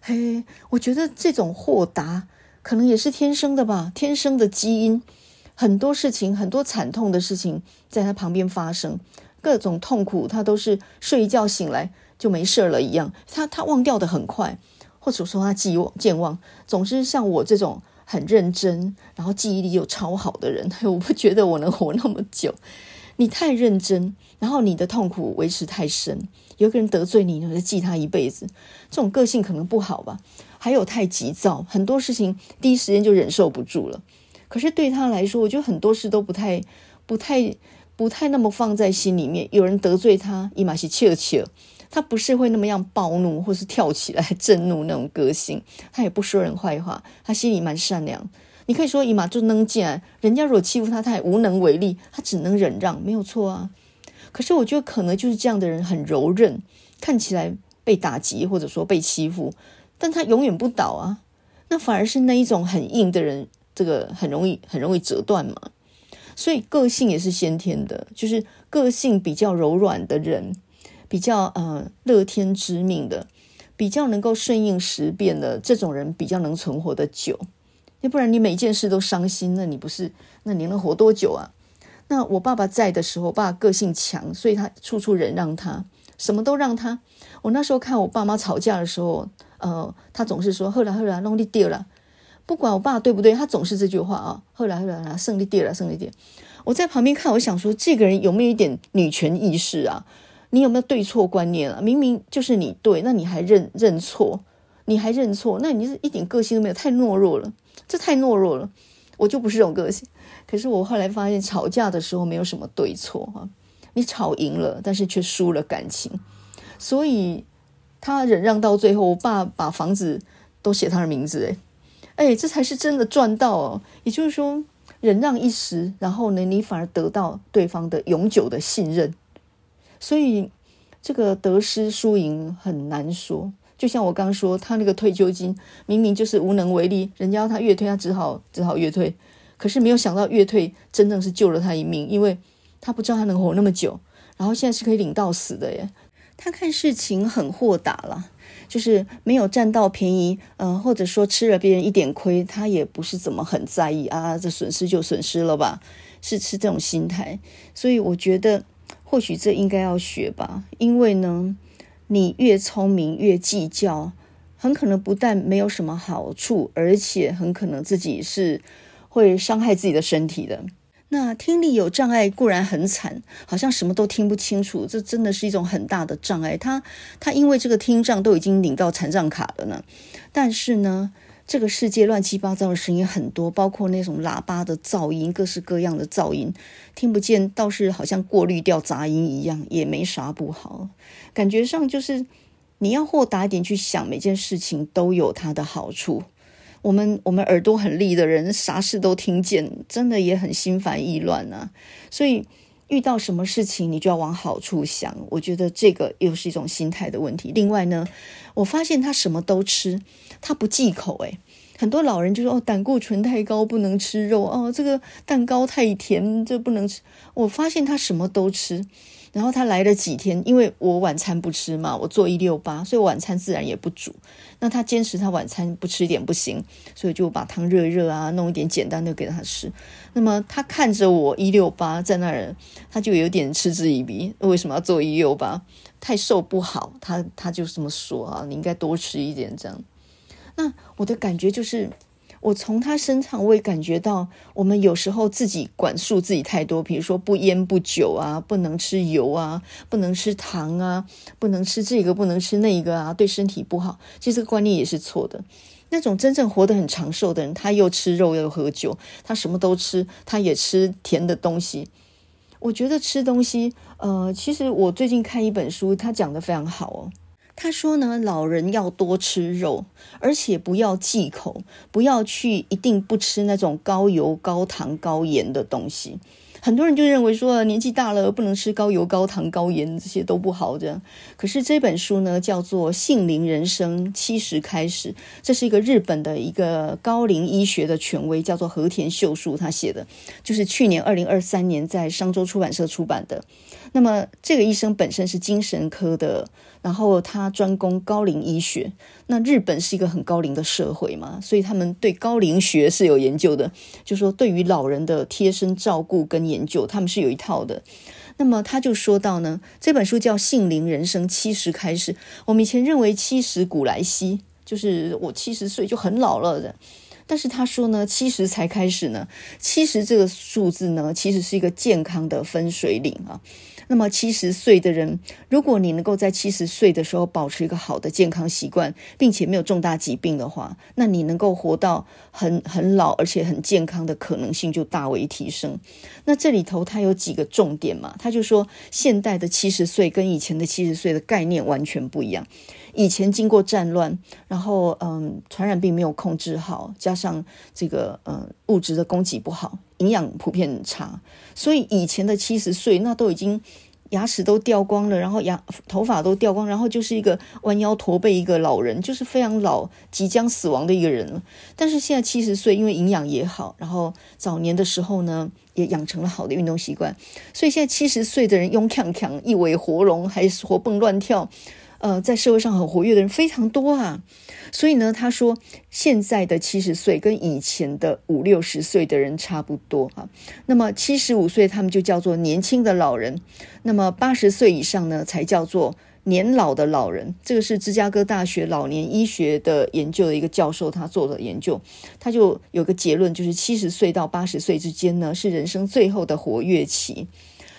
嘿，我觉得这种豁达可能也是天生的吧，天生的基因。很多事情，很多惨痛的事情在他旁边发生，各种痛苦，他都是睡一觉醒来就没事了一样。他他忘掉的很快，或者说他记忘健忘。总之，像我这种很认真，然后记忆力又超好的人，我不觉得我能活那么久。你太认真，然后你的痛苦维持太深。有个人得罪你，你就记他一辈子，这种个性可能不好吧？还有太急躁，很多事情第一时间就忍受不住了。可是对他来说，我觉得很多事都不太、不太、不太那么放在心里面。有人得罪他，伊玛西切切，他不是会那么样暴怒或是跳起来 震怒那种个性，他也不说人坏话，他心里蛮善良。你可以说伊玛就能见，人家如果欺负他，他也无能为力，他只能忍让，没有错啊。可是我觉得可能就是这样的人很柔韧，看起来被打击或者说被欺负，但他永远不倒啊。那反而是那一种很硬的人，这个很容易很容易折断嘛。所以个性也是先天的，就是个性比较柔软的人，比较呃乐天知命的，比较能够顺应时变的这种人，比较能存活的久。不然你每件事都伤心，那你不是那你能活多久啊？那我爸爸在的时候，爸个性强，所以他处处忍让他，什么都让他。我那时候看我爸妈吵架的时候，呃，他总是说：“后来后来弄你爹了。”不管我爸对不对，他总是这句话啊。后来后来胜利爹了，胜利爹。我在旁边看，我想说，这个人有没有一点女权意识啊？你有没有对错观念啊？明明就是你对，那你还认认错？你还认错？那你是一点个性都没有，太懦弱了，这太懦弱了。我就不是这种个性。可是我后来发现，吵架的时候没有什么对错哈，你吵赢了，但是却输了感情，所以他忍让到最后，我爸把房子都写他的名字，诶诶，这才是真的赚到哦。也就是说，忍让一时，然后呢，你反而得到对方的永久的信任。所以这个得失输赢很难说。就像我刚刚说，他那个退休金明明就是无能为力，人家要他越退，他只好只好越退。可是没有想到越退真正是救了他一命，因为他不知道他能活那么久，然后现在是可以领到死的耶。他看事情很豁达了，就是没有占到便宜，嗯、或者说吃了别人一点亏，他也不是怎么很在意啊，这损失就损失了吧，是是这种心态。所以我觉得或许这应该要学吧，因为呢，你越聪明越计较，很可能不但没有什么好处，而且很可能自己是。会伤害自己的身体的。那听力有障碍固然很惨，好像什么都听不清楚，这真的是一种很大的障碍。他他因为这个听障都已经领到残障卡了呢。但是呢，这个世界乱七八糟的声音很多，包括那种喇叭的噪音，各式各样的噪音，听不见倒是好像过滤掉杂音一样，也没啥不好。感觉上就是你要豁达一点去想，每件事情都有它的好处。我们我们耳朵很利的人，啥事都听见，真的也很心烦意乱啊。所以遇到什么事情，你就要往好处想。我觉得这个又是一种心态的问题。另外呢，我发现他什么都吃，他不忌口。诶，很多老人就说哦，胆固醇太高不能吃肉哦，这个蛋糕太甜这不能吃。我发现他什么都吃。然后他来了几天，因为我晚餐不吃嘛，我做一六八，所以晚餐自然也不煮。那他坚持他晚餐不吃一点不行，所以就把汤热热啊，弄一点简单的给他吃。那么他看着我一六八在那儿，他就有点嗤之以鼻，为什么要做一六八？太瘦不好，他他就这么说啊，你应该多吃一点这样。那我的感觉就是。我从他身上，我也感觉到，我们有时候自己管束自己太多，比如说不烟不酒啊，不能吃油啊，不能吃糖啊，不能吃这个，不能吃那个啊，对身体不好。其实这个观念也是错的。那种真正活得很长寿的人，他又吃肉又喝酒，他什么都吃，他也吃甜的东西。我觉得吃东西，呃，其实我最近看一本书，他讲得非常好哦。他说呢，老人要多吃肉，而且不要忌口，不要去一定不吃那种高油、高糖、高盐的东西。很多人就认为说，年纪大了不能吃高油、高糖、高盐，这些都不好的。可是这本书呢，叫做《杏林人生七十开始》，这是一个日本的一个高龄医学的权威，叫做和田秀树他写的，就是去年二零二三年在商周出版社出版的。那么这个医生本身是精神科的，然后他专攻高龄医学。那日本是一个很高龄的社会嘛，所以他们对高龄学是有研究的，就说对于老人的贴身照顾跟研研究，他们是有一套的。那么他就说到呢，这本书叫《杏林人生七十开始》，我们以前认为七十古来稀，就是我七十岁就很老了的。但是他说呢，七十才开始呢，七十这个数字呢，其实是一个健康的分水岭啊。那么七十岁的人，如果你能够在七十岁的时候保持一个好的健康习惯，并且没有重大疾病的话，那你能够活到很很老而且很健康的可能性就大为提升。那这里头它有几个重点嘛？他就说，现代的七十岁跟以前的七十岁的概念完全不一样。以前经过战乱，然后嗯，传染病没有控制好，加上这个嗯物质的供给不好。营养普遍差，所以以前的七十岁那都已经牙齿都掉光了，然后牙头发都掉光，然后就是一个弯腰驼背一个老人，就是非常老、即将死亡的一个人。但是现在七十岁，因为营养也好，然后早年的时候呢，也养成了好的运动习惯，所以现在七十岁的人勇强强、一尾活龙，还是活蹦乱跳。呃，在社会上很活跃的人非常多啊，所以呢，他说现在的七十岁跟以前的五六十岁的人差不多啊。那么七十五岁他们就叫做年轻的老人，那么八十岁以上呢才叫做年老的老人。这个是芝加哥大学老年医学的研究的一个教授他做的研究，他就有个结论，就是七十岁到八十岁之间呢是人生最后的活跃期。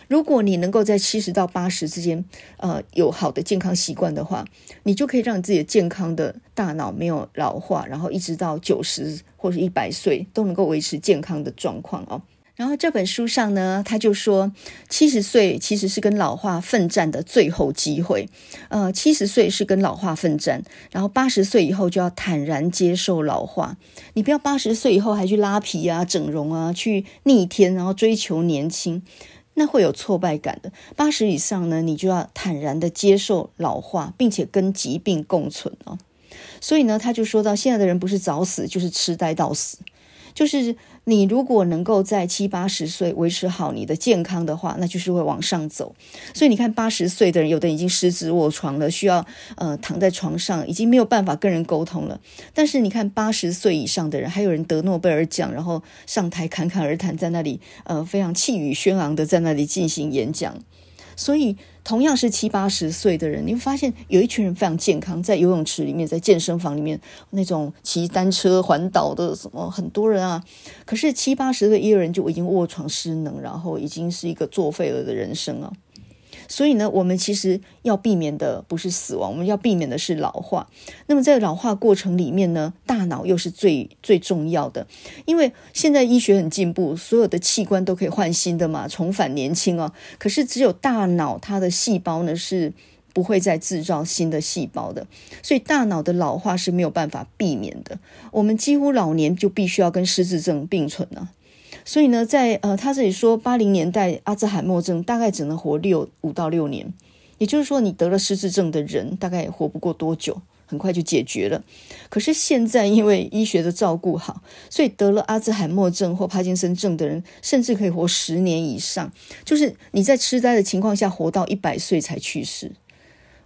如果你能够在七十到八十之间，呃，有好的健康习惯的话，你就可以让你自己的健康的大脑没有老化，然后一直到九十或者一百岁都能够维持健康的状况哦。然后这本书上呢，他就说，七十岁其实是跟老化奋战的最后机会，呃，七十岁是跟老化奋战，然后八十岁以后就要坦然接受老化。你不要八十岁以后还去拉皮啊、整容啊、去逆天，然后追求年轻。那会有挫败感的。八十以上呢，你就要坦然的接受老化，并且跟疾病共存哦。所以呢，他就说到，现在的人不是早死，就是痴呆到死。就是你如果能够在七八十岁维持好你的健康的话，那就是会往上走。所以你看，八十岁的人有的已经失智卧床了，需要呃躺在床上，已经没有办法跟人沟通了。但是你看，八十岁以上的人，还有人得诺贝尔奖，然后上台侃侃而谈，在那里呃非常气宇轩昂的在那里进行演讲。所以，同样是七八十岁的人，你会发现有一群人非常健康，在游泳池里面，在健身房里面，那种骑单车环岛的什么很多人啊。可是七八十岁一个人就已经卧床失能，然后已经是一个作废了的人生啊。所以呢，我们其实要避免的不是死亡，我们要避免的是老化。那么在老化过程里面呢，大脑又是最最重要的，因为现在医学很进步，所有的器官都可以换新的嘛，重返年轻哦。可是只有大脑它的细胞呢是不会再制造新的细胞的，所以大脑的老化是没有办法避免的。我们几乎老年就必须要跟失智症并存了。所以呢，在呃，他这里说，八零年代阿兹海默症大概只能活六五到六年，也就是说，你得了失智症的人大概也活不过多久，很快就解决了。可是现在因为医学的照顾好，所以得了阿兹海默症或帕金森症的人，甚至可以活十年以上。就是你在痴呆的情况下活到一百岁才去世。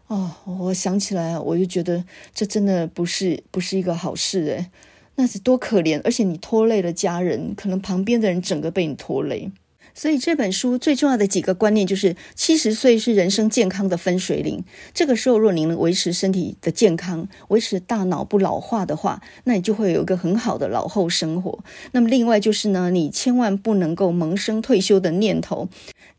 哦，我想起来，我就觉得这真的不是不是一个好事诶。那是多可怜，而且你拖累了家人，可能旁边的人整个被你拖累。所以这本书最重要的几个观念就是：七十岁是人生健康的分水岭。这个时候，若你能维持身体的健康，维持大脑不老化的话，那你就会有一个很好的老后生活。那么，另外就是呢，你千万不能够萌生退休的念头，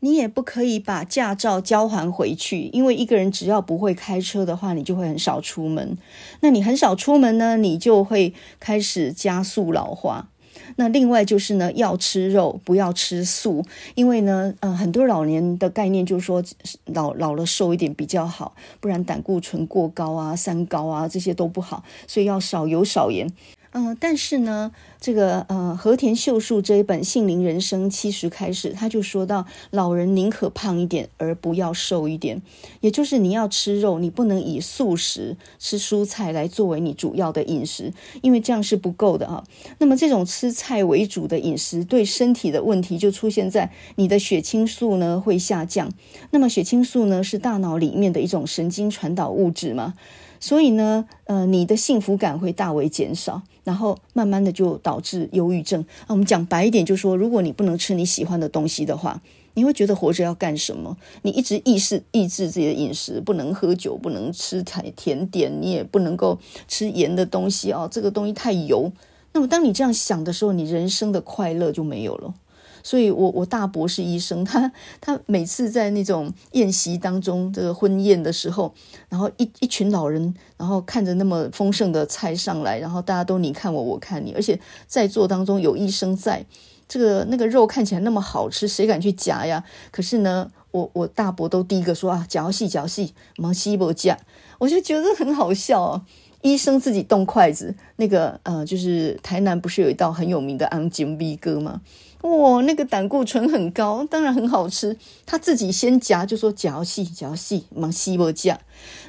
你也不可以把驾照交还回去，因为一个人只要不会开车的话，你就会很少出门。那你很少出门呢，你就会开始加速老化。那另外就是呢，要吃肉，不要吃素，因为呢，呃，很多老年的概念就是说，老老了瘦一点比较好，不然胆固醇过高啊、三高啊这些都不好，所以要少油少盐。嗯、但是呢，这个呃，和田秀树这一本《杏林人生七十开始》，他就说到，老人宁可胖一点，而不要瘦一点。也就是你要吃肉，你不能以素食吃蔬菜来作为你主要的饮食，因为这样是不够的啊。那么这种吃菜为主的饮食，对身体的问题就出现在你的血清素呢会下降。那么血清素呢是大脑里面的一种神经传导物质嘛。所以呢，呃，你的幸福感会大为减少，然后慢慢的就导致忧郁症。啊，我们讲白一点，就是说，如果你不能吃你喜欢的东西的话，你会觉得活着要干什么？你一直抑制抑制自己的饮食，不能喝酒，不能吃甜甜点，你也不能够吃盐的东西哦，这个东西太油。那么，当你这样想的时候，你人生的快乐就没有了。所以我，我大伯是医生，他他每次在那种宴席当中，这个婚宴的时候，然后一一群老人，然后看着那么丰盛的菜上来，然后大家都你看我，我看你，而且在座当中有医生在，这个那个肉看起来那么好吃，谁敢去夹呀？可是呢，我我大伯都第一个说啊，夹细夹细，忙西伯夹，我就觉得很好笑啊。医生自己动筷子，那个呃，就是台南不是有一道很有名的安金米糕吗？哇，那个胆固醇很高，当然很好吃。他自己先夹，就说嚼细嚼细，忙西伯夹。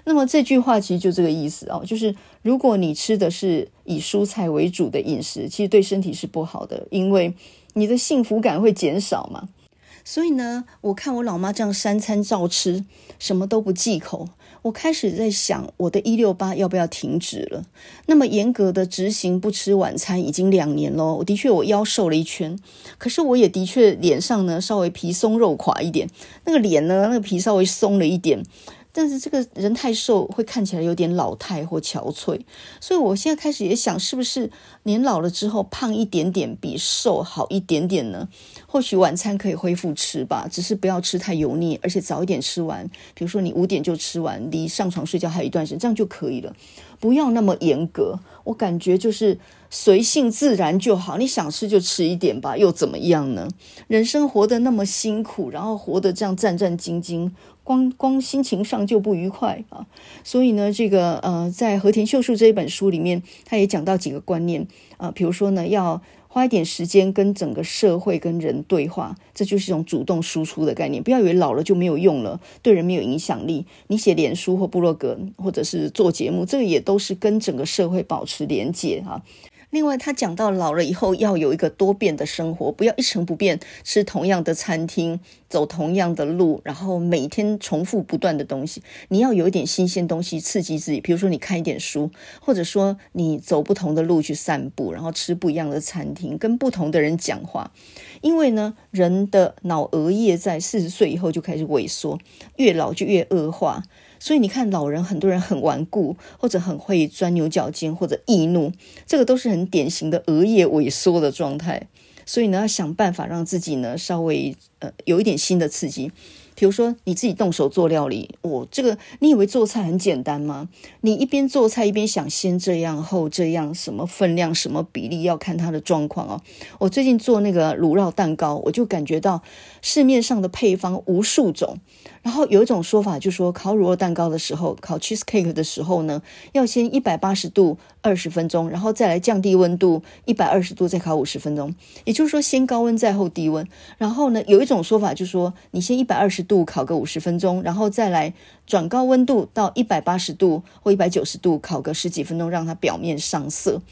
那么这句话其实就这个意思哦，就是如果你吃的是以蔬菜为主的饮食，其实对身体是不好的，因为你的幸福感会减少嘛。所以呢，我看我老妈这样三餐照吃，什么都不忌口。我开始在想，我的一六八要不要停止了？那么严格的执行不吃晚餐已经两年了。我的确我腰瘦了一圈，可是我也的确脸上呢稍微皮松肉垮一点，那个脸呢那个皮稍微松了一点。但是这个人太瘦，会看起来有点老态或憔悴，所以我现在开始也想，是不是年老了之后胖一点点比瘦好一点点呢？或许晚餐可以恢复吃吧，只是不要吃太油腻，而且早一点吃完。比如说你五点就吃完，离上床睡觉还有一段时间，这样就可以了。不要那么严格，我感觉就是随性自然就好。你想吃就吃一点吧，又怎么样呢？人生活得那么辛苦，然后活得这样战战兢兢。光光心情上就不愉快啊，所以呢，这个呃，在和田秀树这一本书里面，他也讲到几个观念啊，比如说呢，要花一点时间跟整个社会跟人对话，这就是一种主动输出的概念。不要以为老了就没有用了，对人没有影响力。你写脸书或部落格，或者是做节目，这个也都是跟整个社会保持连接哈。另外，他讲到老了以后要有一个多变的生活，不要一成不变，吃同样的餐厅，走同样的路，然后每天重复不断的东西。你要有一点新鲜东西刺激自己，比如说你看一点书，或者说你走不同的路去散步，然后吃不一样的餐厅，跟不同的人讲话。因为呢，人的脑额叶在四十岁以后就开始萎缩，越老就越恶化。所以你看，老人很多人很顽固，或者很会钻牛角尖，或者易怒，这个都是很典型的额叶萎缩的状态。所以呢，要想办法让自己呢稍微呃有一点新的刺激。比如说你自己动手做料理，我、这个你以为做菜很简单吗？你一边做菜一边想先这样后这样，什么分量什么比例要看它的状况哦。我最近做那个卤肉蛋糕，我就感觉到市面上的配方无数种，然后有一种说法就说烤乳酪蛋糕的时候，烤 cheese cake 的时候呢，要先一百八十度二十分钟，然后再来降低温度一百二十度再烤五十分钟，也就是说先高温再后低温。然后呢，有一种说法就是说你先一百二十度烤个五十分钟，然后再来转高温度到一百八十度或一百九十度烤个十几分钟，让它表面上色。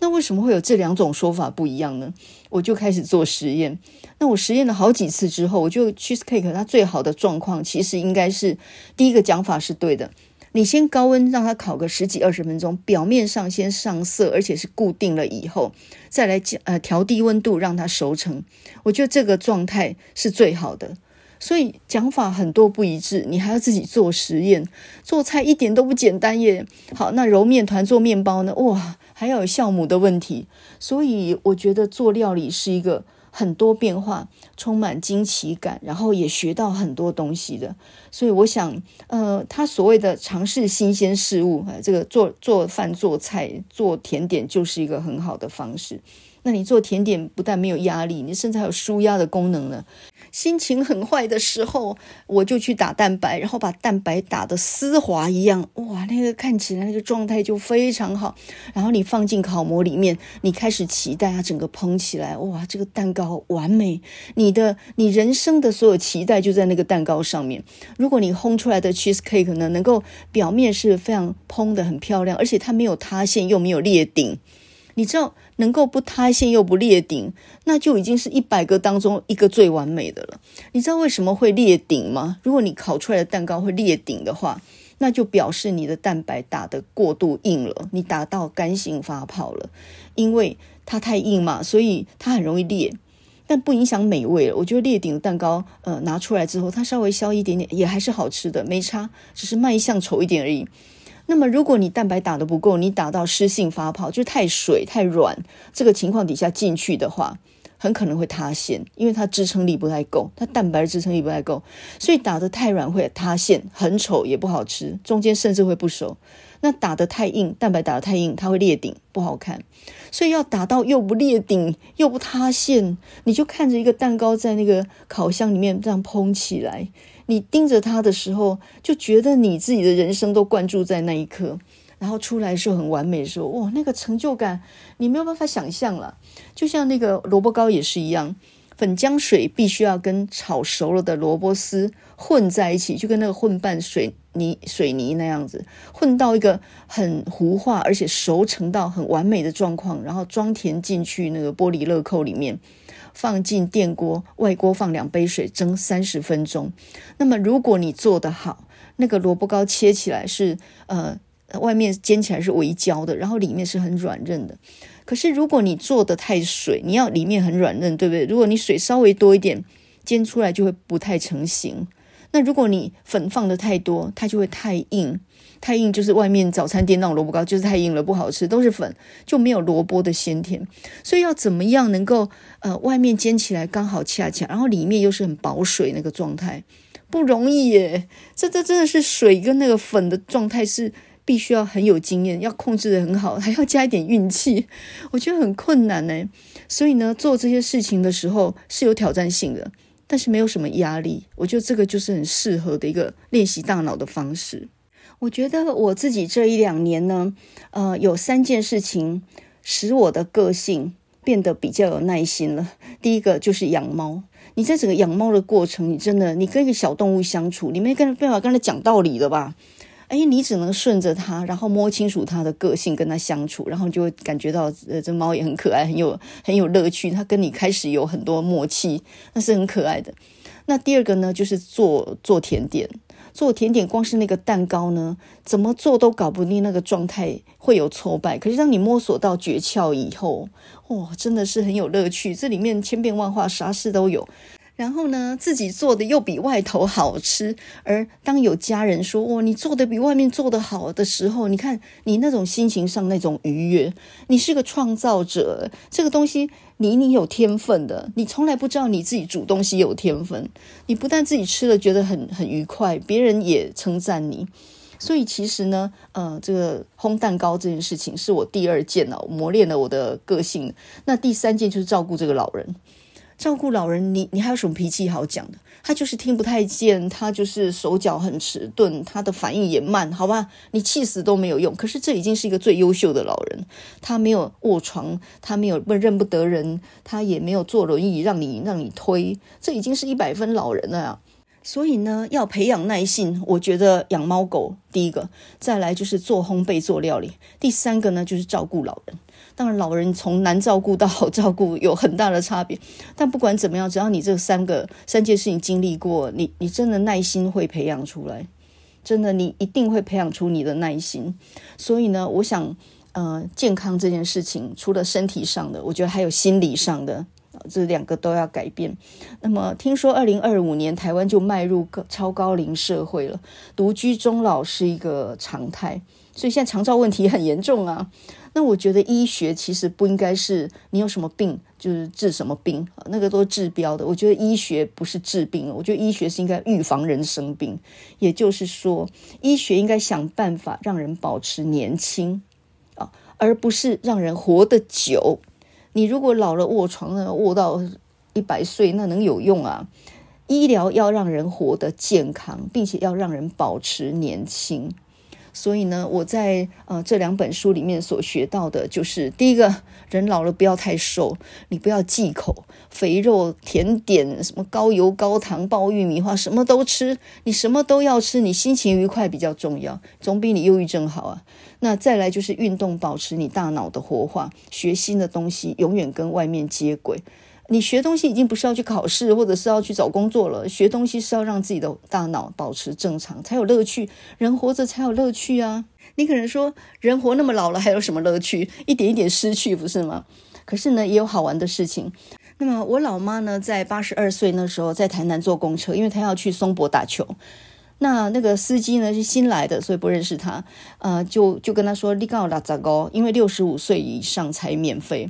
那为什么会有这两种说法不一样呢？我就开始做实验。那我实验了好几次之后，我就 cheesecake 它最好的状况其实应该是第一个讲法是对的。你先高温让它烤个十几二十分钟，表面上先上色，而且是固定了以后，再来呃调低温度让它熟成。我觉得这个状态是最好的。所以讲法很多不一致，你还要自己做实验。做菜一点都不简单耶。好，那揉面团做面包呢？哇，还有酵母的问题。所以我觉得做料理是一个很多变化、充满惊奇感，然后也学到很多东西的。所以我想，呃，他所谓的尝试新鲜事物，这个做做饭、做菜、做甜点就是一个很好的方式。那你做甜点不但没有压力，你甚至还有舒压的功能呢。心情很坏的时候，我就去打蛋白，然后把蛋白打得丝滑一样，哇，那个看起来那个状态就非常好。然后你放进烤模里面，你开始期待它整个蓬起来，哇，这个蛋糕完美。你的你人生的所有期待就在那个蛋糕上面。如果你烘出来的 cheese cake 呢，能够表面是非常蓬的很漂亮，而且它没有塌陷又没有裂顶。你知道能够不塌陷又不裂顶，那就已经是一百个当中一个最完美的了。你知道为什么会裂顶吗？如果你烤出来的蛋糕会裂顶的话，那就表示你的蛋白打得过度硬了，你打到干性发泡了。因为它太硬嘛，所以它很容易裂，但不影响美味了。我觉得裂顶的蛋糕，呃，拿出来之后它稍微消一点点，也还是好吃的，没差，只是卖相丑一点而已。那么，如果你蛋白打得不够，你打到湿性发泡，就是太水太软，这个情况底下进去的话，很可能会塌陷，因为它支撑力不太够，它蛋白的支撑力不太够，所以打得太软会塌陷，很丑也不好吃，中间甚至会不熟。那打得太硬，蛋白打得太硬，它会裂顶，不好看。所以要打到又不裂顶又不塌陷，你就看着一个蛋糕在那个烤箱里面这样蓬起来。你盯着它的时候，就觉得你自己的人生都灌注在那一刻，然后出来的时候很完美的时候，哇，那个成就感你没有办法想象了。就像那个萝卜糕也是一样，粉浆水必须要跟炒熟了的萝卜丝混在一起，就跟那个混拌水泥水泥那样子，混到一个很糊化，而且熟成到很完美的状况，然后装填进去那个玻璃乐扣里面。放进电锅，外锅放两杯水，蒸三十分钟。那么，如果你做得好，那个萝卜糕切起来是呃，外面煎起来是微焦的，然后里面是很软韧的。可是，如果你做得太水，你要里面很软韧，对不对？如果你水稍微多一点，煎出来就会不太成型。那如果你粉放得太多，它就会太硬。太硬就是外面早餐店那种萝卜糕，就是太硬了，不好吃，都是粉，就没有萝卜的鲜甜。所以要怎么样能够呃，外面煎起来刚好恰恰，然后里面又是很保水那个状态，不容易耶。这这真的是水跟那个粉的状态是必须要很有经验，要控制得很好，还要加一点运气，我觉得很困难呢。所以呢，做这些事情的时候是有挑战性的，但是没有什么压力。我觉得这个就是很适合的一个练习大脑的方式。我觉得我自己这一两年呢，呃，有三件事情使我的个性变得比较有耐心了。第一个就是养猫，你在整个养猫的过程，你真的，你跟一个小动物相处，你没跟办法跟他讲道理的吧？哎，你只能顺着它，然后摸清楚它的个性，跟它相处，然后就会感觉到，呃，这猫也很可爱，很有很有乐趣。它跟你开始有很多默契，那是很可爱的。那第二个呢，就是做做甜点。做甜点，光是那个蛋糕呢，怎么做都搞不定，那个状态会有挫败。可是当你摸索到诀窍以后，哇，真的是很有乐趣。这里面千变万化，啥事都有。然后呢，自己做的又比外头好吃。而当有家人说：“哇，你做的比外面做的好的时候，你看你那种心情上那种愉悦，你是个创造者。这个东西，你你有天分的。你从来不知道你自己煮东西有天分。你不但自己吃了觉得很很愉快，别人也称赞你。所以其实呢，呃，这个烘蛋糕这件事情是我第二件了，磨练了我的个性。那第三件就是照顾这个老人。”照顾老人，你你还有什么脾气好讲的？他就是听不太见，他就是手脚很迟钝，他的反应也慢，好吧？你气死都没有用。可是这已经是一个最优秀的老人，他没有卧床，他没有不认不得人，他也没有坐轮椅让你让你推，这已经是一百分老人了呀。所以呢，要培养耐性，我觉得养猫狗第一个，再来就是做烘焙做料理，第三个呢就是照顾老人。当然，老人从难照顾到好照顾有很大的差别。但不管怎么样，只要你这三个三件事情经历过，你你真的耐心会培养出来。真的，你一定会培养出你的耐心。所以呢，我想，呃，健康这件事情，除了身体上的，我觉得还有心理上的，这两个都要改变。那么，听说二零二五年台湾就迈入超高龄社会了，独居终老是一个常态，所以现在长照问题很严重啊。那我觉得医学其实不应该是你有什么病就是治什么病，那个都治标的。我觉得医学不是治病，我觉得医学是应该预防人生病。也就是说，医学应该想办法让人保持年轻啊，而不是让人活得久。你如果老了卧床了，卧到一百岁，那能有用啊？医疗要让人活得健康，并且要让人保持年轻。所以呢，我在呃这两本书里面所学到的，就是第一个人老了不要太瘦，你不要忌口，肥肉、甜点、什么高油、高糖、爆玉米花，什么都吃，你什么都要吃，你心情愉快比较重要，总比你忧郁症好啊。那再来就是运动，保持你大脑的活化，学新的东西，永远跟外面接轨。你学东西已经不是要去考试，或者是要去找工作了。学东西是要让自己的大脑保持正常，才有乐趣。人活着才有乐趣啊！你可能说，人活那么老了，还有什么乐趣？一点一点失去，不是吗？可是呢，也有好玩的事情。那么我老妈呢，在八十二岁那时候，在台南坐公车，因为她要去松柏打球。那那个司机呢，是新来的，所以不认识他。呃，就就跟他说：“你告我拉杂高，因为六十五岁以上才免费。”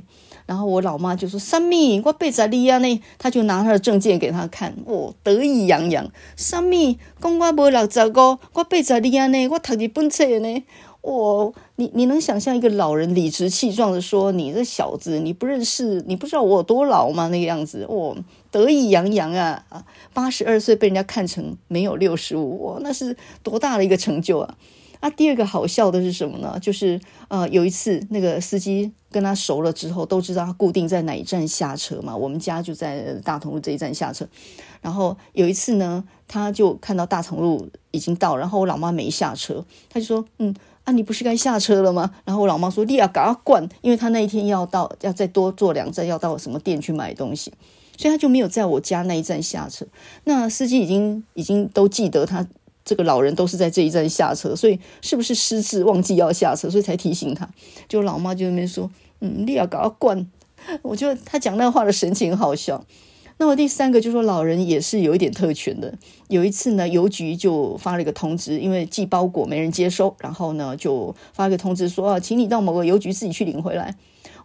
然后我老妈就说：“什么？我八十二啊！呢，他就拿他的证件给他看，哦，得意洋洋。什么？讲我无六十五，我八十二啊！呢，我读日本册呢。哦，你你能想象一个老人理直气壮的说：‘你这小子，你不认识，你不知道我有多老吗？’那个样子，哦，得意洋洋啊！啊，八十二岁被人家看成没有六十五，哇，那是多大的一个成就啊！”啊，第二个好笑的是什么呢？就是呃，有一次那个司机跟他熟了之后，都知道他固定在哪一站下车嘛。我们家就在大同路这一站下车。然后有一次呢，他就看到大同路已经到，然后我老妈没下车，他就说：“嗯，啊，你不是该下车了吗？”然后我老妈说：“你要赶快灌，因为他那一天要到，要再多坐两站，要到什么店去买东西，所以他就没有在我家那一站下车。那司机已经已经都记得他。”这个老人都是在这一站下车，所以是不是失智忘记要下车，所以才提醒他？就老妈就那边说：“嗯，你要搞他灌。”我觉得他讲那话的神情好笑。那么第三个就说，老人也是有一点特权的。有一次呢，邮局就发了一个通知，因为寄包裹没人接收，然后呢就发了个通知说：“啊，请你到某个邮局自己去领回来。”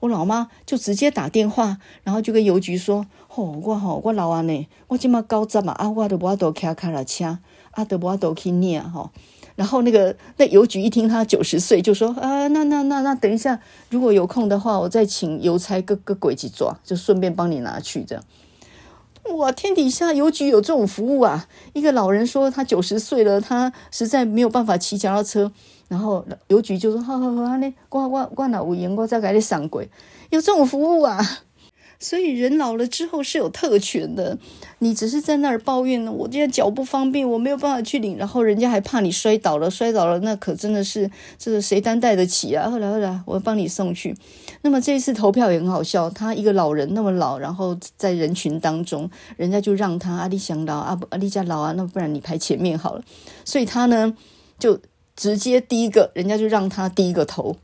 我老妈就直接打电话，然后就跟邮局说：“哦，我好、哦，我老安呢，我今嘛高站嘛，啊，我都我都开卡拉车。”阿德伯多基尼亚哈，然后那个那邮局一听他九十岁，就说啊，那那那那等一下，如果有空的话，我再请邮差各个轨迹抓，就顺便帮你拿去这样。哇，天底下邮局有这种服务啊！一个老人说他九十岁了，他实在没有办法骑脚踏车，然后邮局就说好好好，那我我我哪有闲，我再给你上鬼，有这种服务啊！所以人老了之后是有特权的，你只是在那儿抱怨呢。我今天脚不方便，我没有办法去领，然后人家还怕你摔倒了，摔倒了那可真的是这个谁担待得起啊？后来后来我帮你送去。那么这一次投票也很好笑，他一个老人那么老，然后在人群当中，人家就让他阿里想老啊，阿里家老啊，那不然你排前面好了。所以他呢就直接第一个，人家就让他第一个投。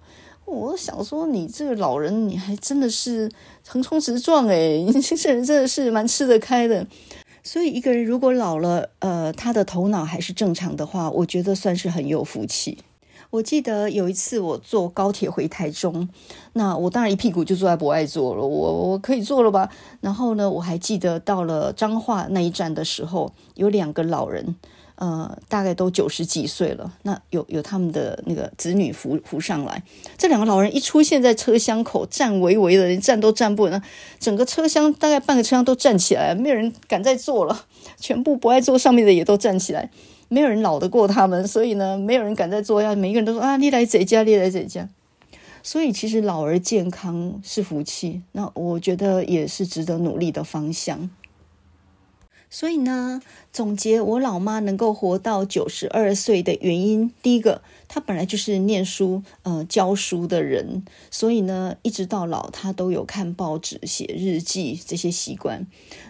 我想说，你这个老人，你还真的是横冲直撞诶，你这人真的是蛮吃得开的。所以一个人如果老了，呃，他的头脑还是正常的话，我觉得算是很有福气。我记得有一次我坐高铁回台中，那我当然一屁股就坐在博爱座了，我我可以坐了吧？然后呢，我还记得到了彰化那一站的时候，有两个老人。呃，大概都九十几岁了，那有有他们的那个子女扶扶上来，这两个老人一出现在车厢口，站围围的，连站都站不稳，整个车厢大概半个车厢都站起来，没有人敢再坐了，全部不爱坐上面的也都站起来，没有人老得过他们，所以呢，没有人敢再坐下，每一个人都说啊，你来这家，你来这家，所以其实老而健康是福气，那我觉得也是值得努力的方向。所以呢，总结我老妈能够活到九十二岁的原因，第一个，她本来就是念书、呃教书的人，所以呢，一直到老，她都有看报纸、写日记这些习惯。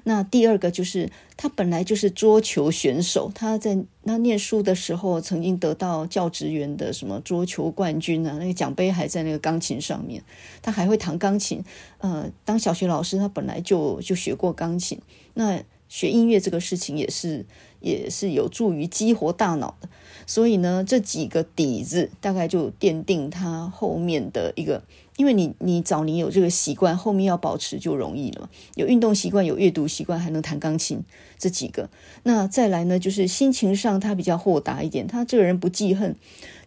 那第二个就是，她本来就是桌球选手，她在那念书的时候，曾经得到教职员的什么桌球冠军啊，那个奖杯还在那个钢琴上面。她还会弹钢琴，呃，当小学老师，她本来就就学过钢琴，那。学音乐这个事情也是也是有助于激活大脑的，所以呢，这几个底子大概就奠定他后面的一个，因为你你早年有这个习惯，后面要保持就容易了。有运动习惯，有阅读习惯，还能弹钢琴，这几个。那再来呢，就是心情上他比较豁达一点，他这个人不记恨。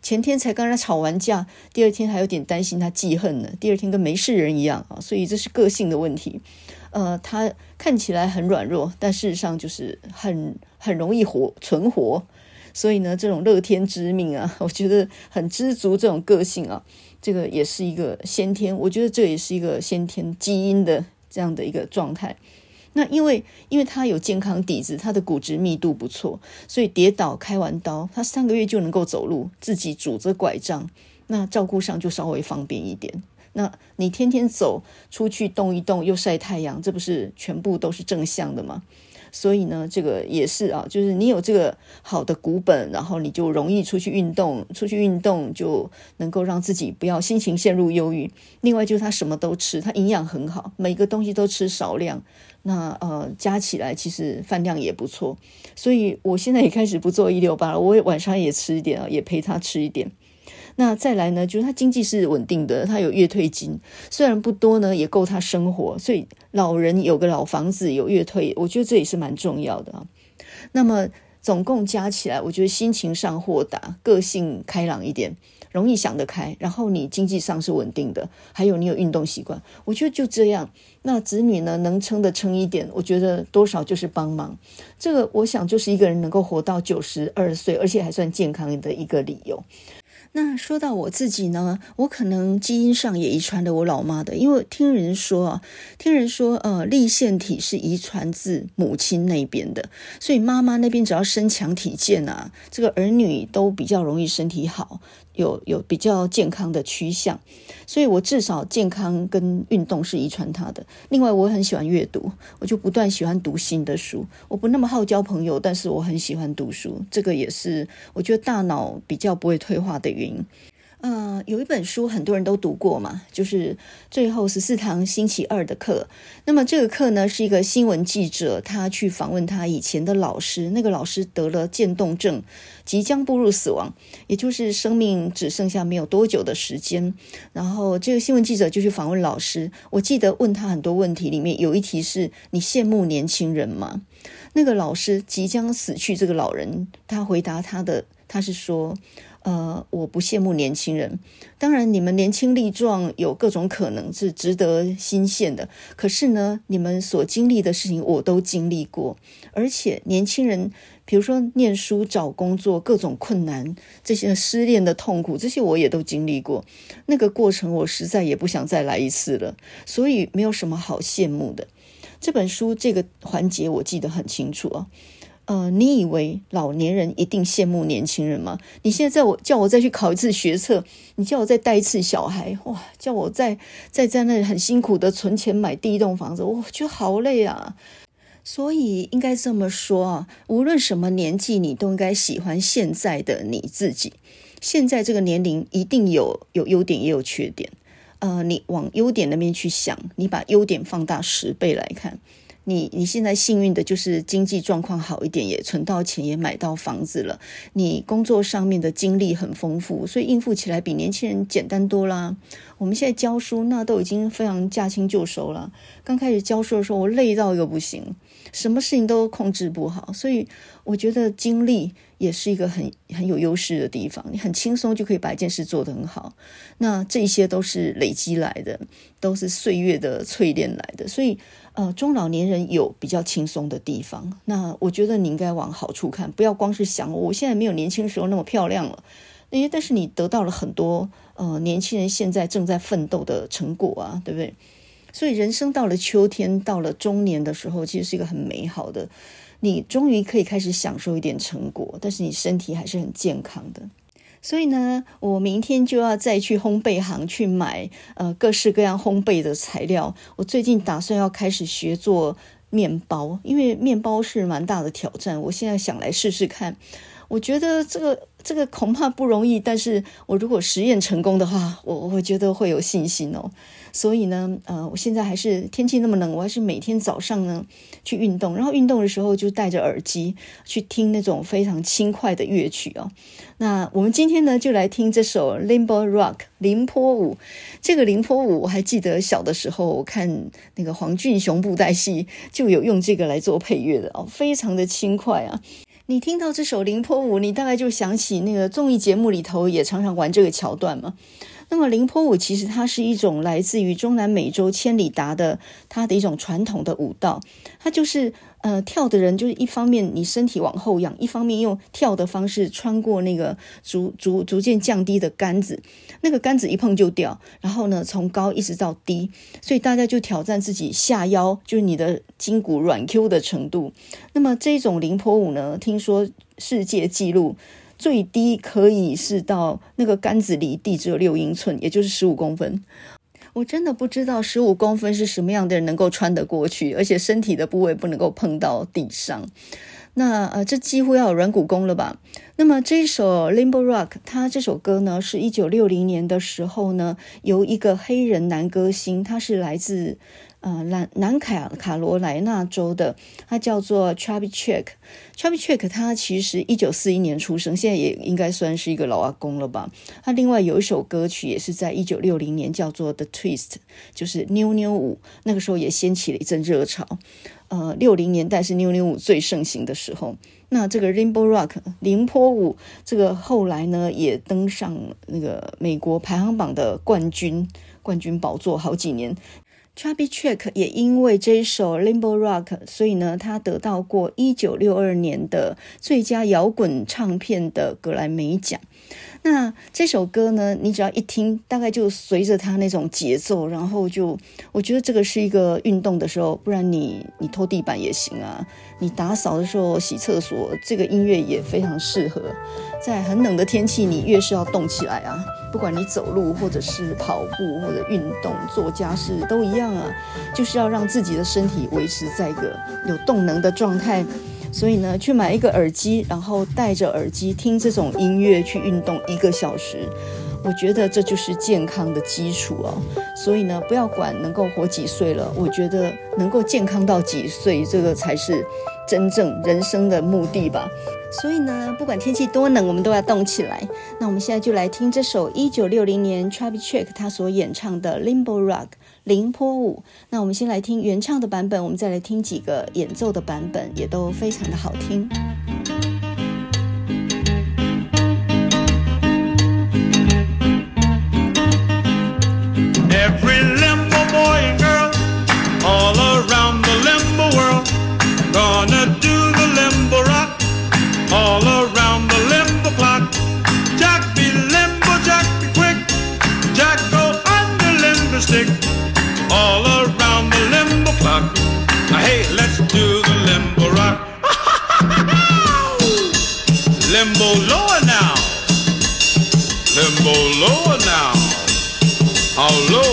前天才跟他吵完架，第二天还有点担心他记恨呢，第二天跟没事人一样啊，所以这是个性的问题。呃，他看起来很软弱，但事实上就是很很容易活存活。所以呢，这种乐天知命啊，我觉得很知足这种个性啊，这个也是一个先天，我觉得这也是一个先天基因的这样的一个状态。那因为因为他有健康底子，他的骨质密度不错，所以跌倒开完刀，他三个月就能够走路，自己拄着拐杖，那照顾上就稍微方便一点。那你天天走出去动一动，又晒太阳，这不是全部都是正向的吗？所以呢，这个也是啊，就是你有这个好的骨本，然后你就容易出去运动，出去运动就能够让自己不要心情陷入忧郁。另外就是他什么都吃，他营养很好，每个东西都吃少量，那呃加起来其实饭量也不错。所以我现在也开始不做一六八了，我也晚上也吃一点啊，也陪他吃一点。那再来呢，就是他经济是稳定的，他有月退金，虽然不多呢，也够他生活。所以老人有个老房子，有月退，我觉得这也是蛮重要的啊。那么总共加起来，我觉得心情上豁达，个性开朗一点，容易想得开，然后你经济上是稳定的，还有你有运动习惯，我觉得就这样。那子女呢，能撑的撑一点，我觉得多少就是帮忙。这个我想就是一个人能够活到九十二岁，而且还算健康的一个理由。那说到我自己呢，我可能基因上也遗传了我老妈的，因为听人说啊，听人说，呃，立腺体是遗传自母亲那边的，所以妈妈那边只要身强体健啊，这个儿女都比较容易身体好。有有比较健康的趋向，所以我至少健康跟运动是遗传他的。另外，我很喜欢阅读，我就不断喜欢读新的书。我不那么好交朋友，但是我很喜欢读书，这个也是我觉得大脑比较不会退化的原因。呃，有一本书很多人都读过嘛，就是最后十四堂星期二的课。那么这个课呢，是一个新闻记者他去访问他以前的老师，那个老师得了渐冻症，即将步入死亡，也就是生命只剩下没有多久的时间。然后这个新闻记者就去访问老师，我记得问他很多问题，里面有一题是你羡慕年轻人吗？那个老师即将死去，这个老人他回答他的，他是说。呃，我不羡慕年轻人。当然，你们年轻力壮，有各种可能是值得欣羡的。可是呢，你们所经历的事情，我都经历过。而且，年轻人，比如说念书、找工作，各种困难，这些失恋的痛苦，这些我也都经历过。那个过程，我实在也不想再来一次了。所以，没有什么好羡慕的。这本书这个环节，我记得很清楚啊。呃，你以为老年人一定羡慕年轻人吗？你现在叫我叫我再去考一次学测，你叫我再带一次小孩，哇，叫我再再在那里很辛苦的存钱买第一栋房子，我觉得好累啊。所以应该这么说啊，无论什么年纪，你都应该喜欢现在的你自己。现在这个年龄一定有有优点也有缺点，呃，你往优点那边去想，你把优点放大十倍来看。你你现在幸运的就是经济状况好一点，也存到钱，也买到房子了。你工作上面的经历很丰富，所以应付起来比年轻人简单多啦。我们现在教书，那都已经非常驾轻就熟了。刚开始教书的时候，我累到又不行，什么事情都控制不好。所以我觉得经历也是一个很很有优势的地方。你很轻松就可以把一件事做得很好。那这些都是累积来的，都是岁月的淬炼来的。所以，呃，中老年人有比较轻松的地方。那我觉得你应该往好处看，不要光是想我现在没有年轻时候那么漂亮了。因为但是你得到了很多。呃，年轻人现在正在奋斗的成果啊，对不对？所以人生到了秋天，到了中年的时候，其实是一个很美好的。你终于可以开始享受一点成果，但是你身体还是很健康的。所以呢，我明天就要再去烘焙行去买呃各式各样烘焙的材料。我最近打算要开始学做面包，因为面包是蛮大的挑战。我现在想来试试看，我觉得这个。这个恐怕不容易，但是我如果实验成功的话，我我觉得会有信心哦。所以呢，呃，我现在还是天气那么冷，我还是每天早上呢去运动，然后运动的时候就戴着耳机去听那种非常轻快的乐曲哦。那我们今天呢就来听这首 Limbo Rock 凌波舞。这个凌波舞我还记得小的时候我看那个黄俊雄布袋戏就有用这个来做配乐的哦，非常的轻快啊。你听到这首凌波舞，你大概就想起那个综艺节目里头也常常玩这个桥段嘛。那么凌波舞其实它是一种来自于中南美洲千里达的它的一种传统的舞蹈，它就是。呃，跳的人就是一方面你身体往后仰，一方面用跳的方式穿过那个逐逐逐渐降低的杆子，那个杆子一碰就掉，然后呢从高一直到低，所以大家就挑战自己下腰，就是你的筋骨软 Q 的程度。那么这种凌波舞呢，听说世界纪录最低可以是到那个杆子离地只有六英寸，也就是十五公分。我真的不知道十五公分是什么样的人能够穿得过去，而且身体的部位不能够碰到地上。那呃，这几乎要有软骨功了吧？那么这一首《Limbo Rock》，它这首歌呢，是一九六零年的时候呢，由一个黑人男歌星，他是来自。呃，南南卡卡罗来纳州的，他叫做 Chubby Check。Chubby Check 他其实一九四一年出生，现在也应该算是一个老阿公了吧。他另外有一首歌曲也是在一九六零年，叫做 The Twist，就是妞妞舞。那个时候也掀起了一阵热潮。呃，六零年代是妞妞舞最盛行的时候。那这个 Rainbow Rock 凌波舞，这个后来呢也登上那个美国排行榜的冠军冠军宝座好几年。Chubby Check 也因为这一首 Limbo Rock，所以呢，他得到过一九六二年的最佳摇滚唱片的格莱美奖。那这首歌呢，你只要一听，大概就随着它那种节奏，然后就，我觉得这个是一个运动的时候，不然你你拖地板也行啊，你打扫的时候、洗厕所，这个音乐也非常适合。在很冷的天气，你越是要动起来啊，不管你走路或者是跑步或者运动、做家事都一样啊，就是要让自己的身体维持在一个有动能的状态。所以呢，去买一个耳机，然后戴着耳机听这种音乐去运动一个小时，我觉得这就是健康的基础哦。所以呢，不要管能够活几岁了，我觉得能够健康到几岁，这个才是真正人生的目的吧。所以呢，不管天气多冷，我们都要动起来。那我们现在就来听这首一九六零年 t r a v i c h e c k 他所演唱的《Limbo Rock》林坡舞。那我们先来听原唱的版本，我们再来听几个演奏的版本，也都非常的好听。Every limbo boy and girl all around. stick all around the limbo clock. Hey, let's do the limbo rock. limbo lower now. Limbo lower now. How low?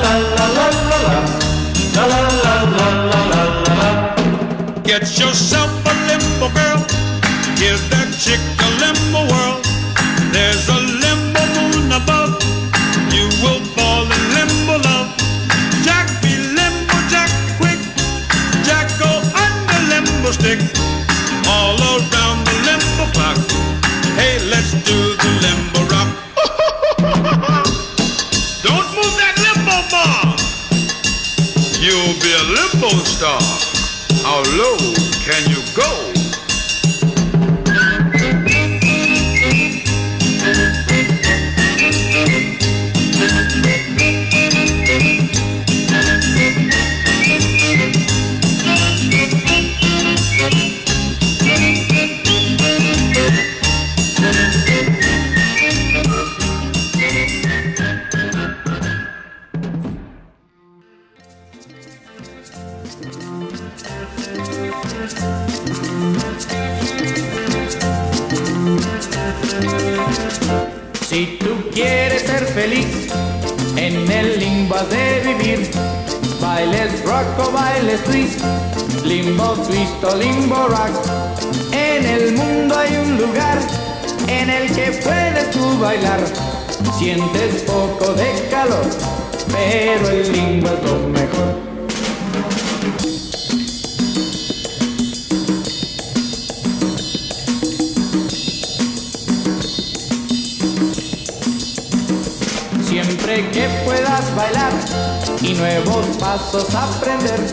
chick a limbo world. There's a limbo moon above. You will fall in limbo love. Jack be limbo, Jack quick. Jack go under limbo stick. All around the limbo clock. Hey, let's do the limbo rock. Don't move that limbo bar. You'll be a limbo star. How low? Sientes poco de calor, pero el limbo es lo mejor. Siempre que puedas bailar y nuevos pasos aprender,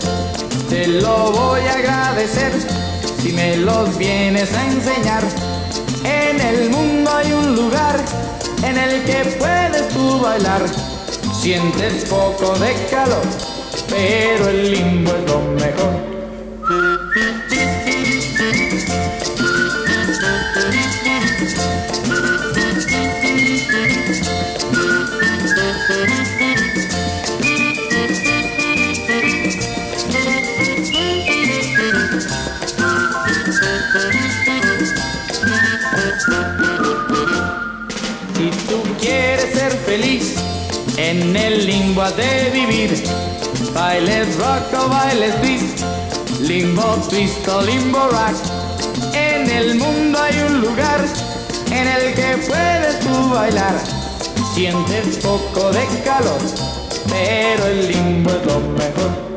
te lo voy a agradecer si me los vienes a enseñar. En el mundo hay un lugar en el que puedes tú bailar. Sientes poco de calor, pero el limbo es lo mejor. De vivir. Bailes rock o bailes twist, limbo twist o limbo rock. En el mundo hay un lugar en el que puedes tú bailar. Sientes poco de calor, pero el limbo es lo mejor.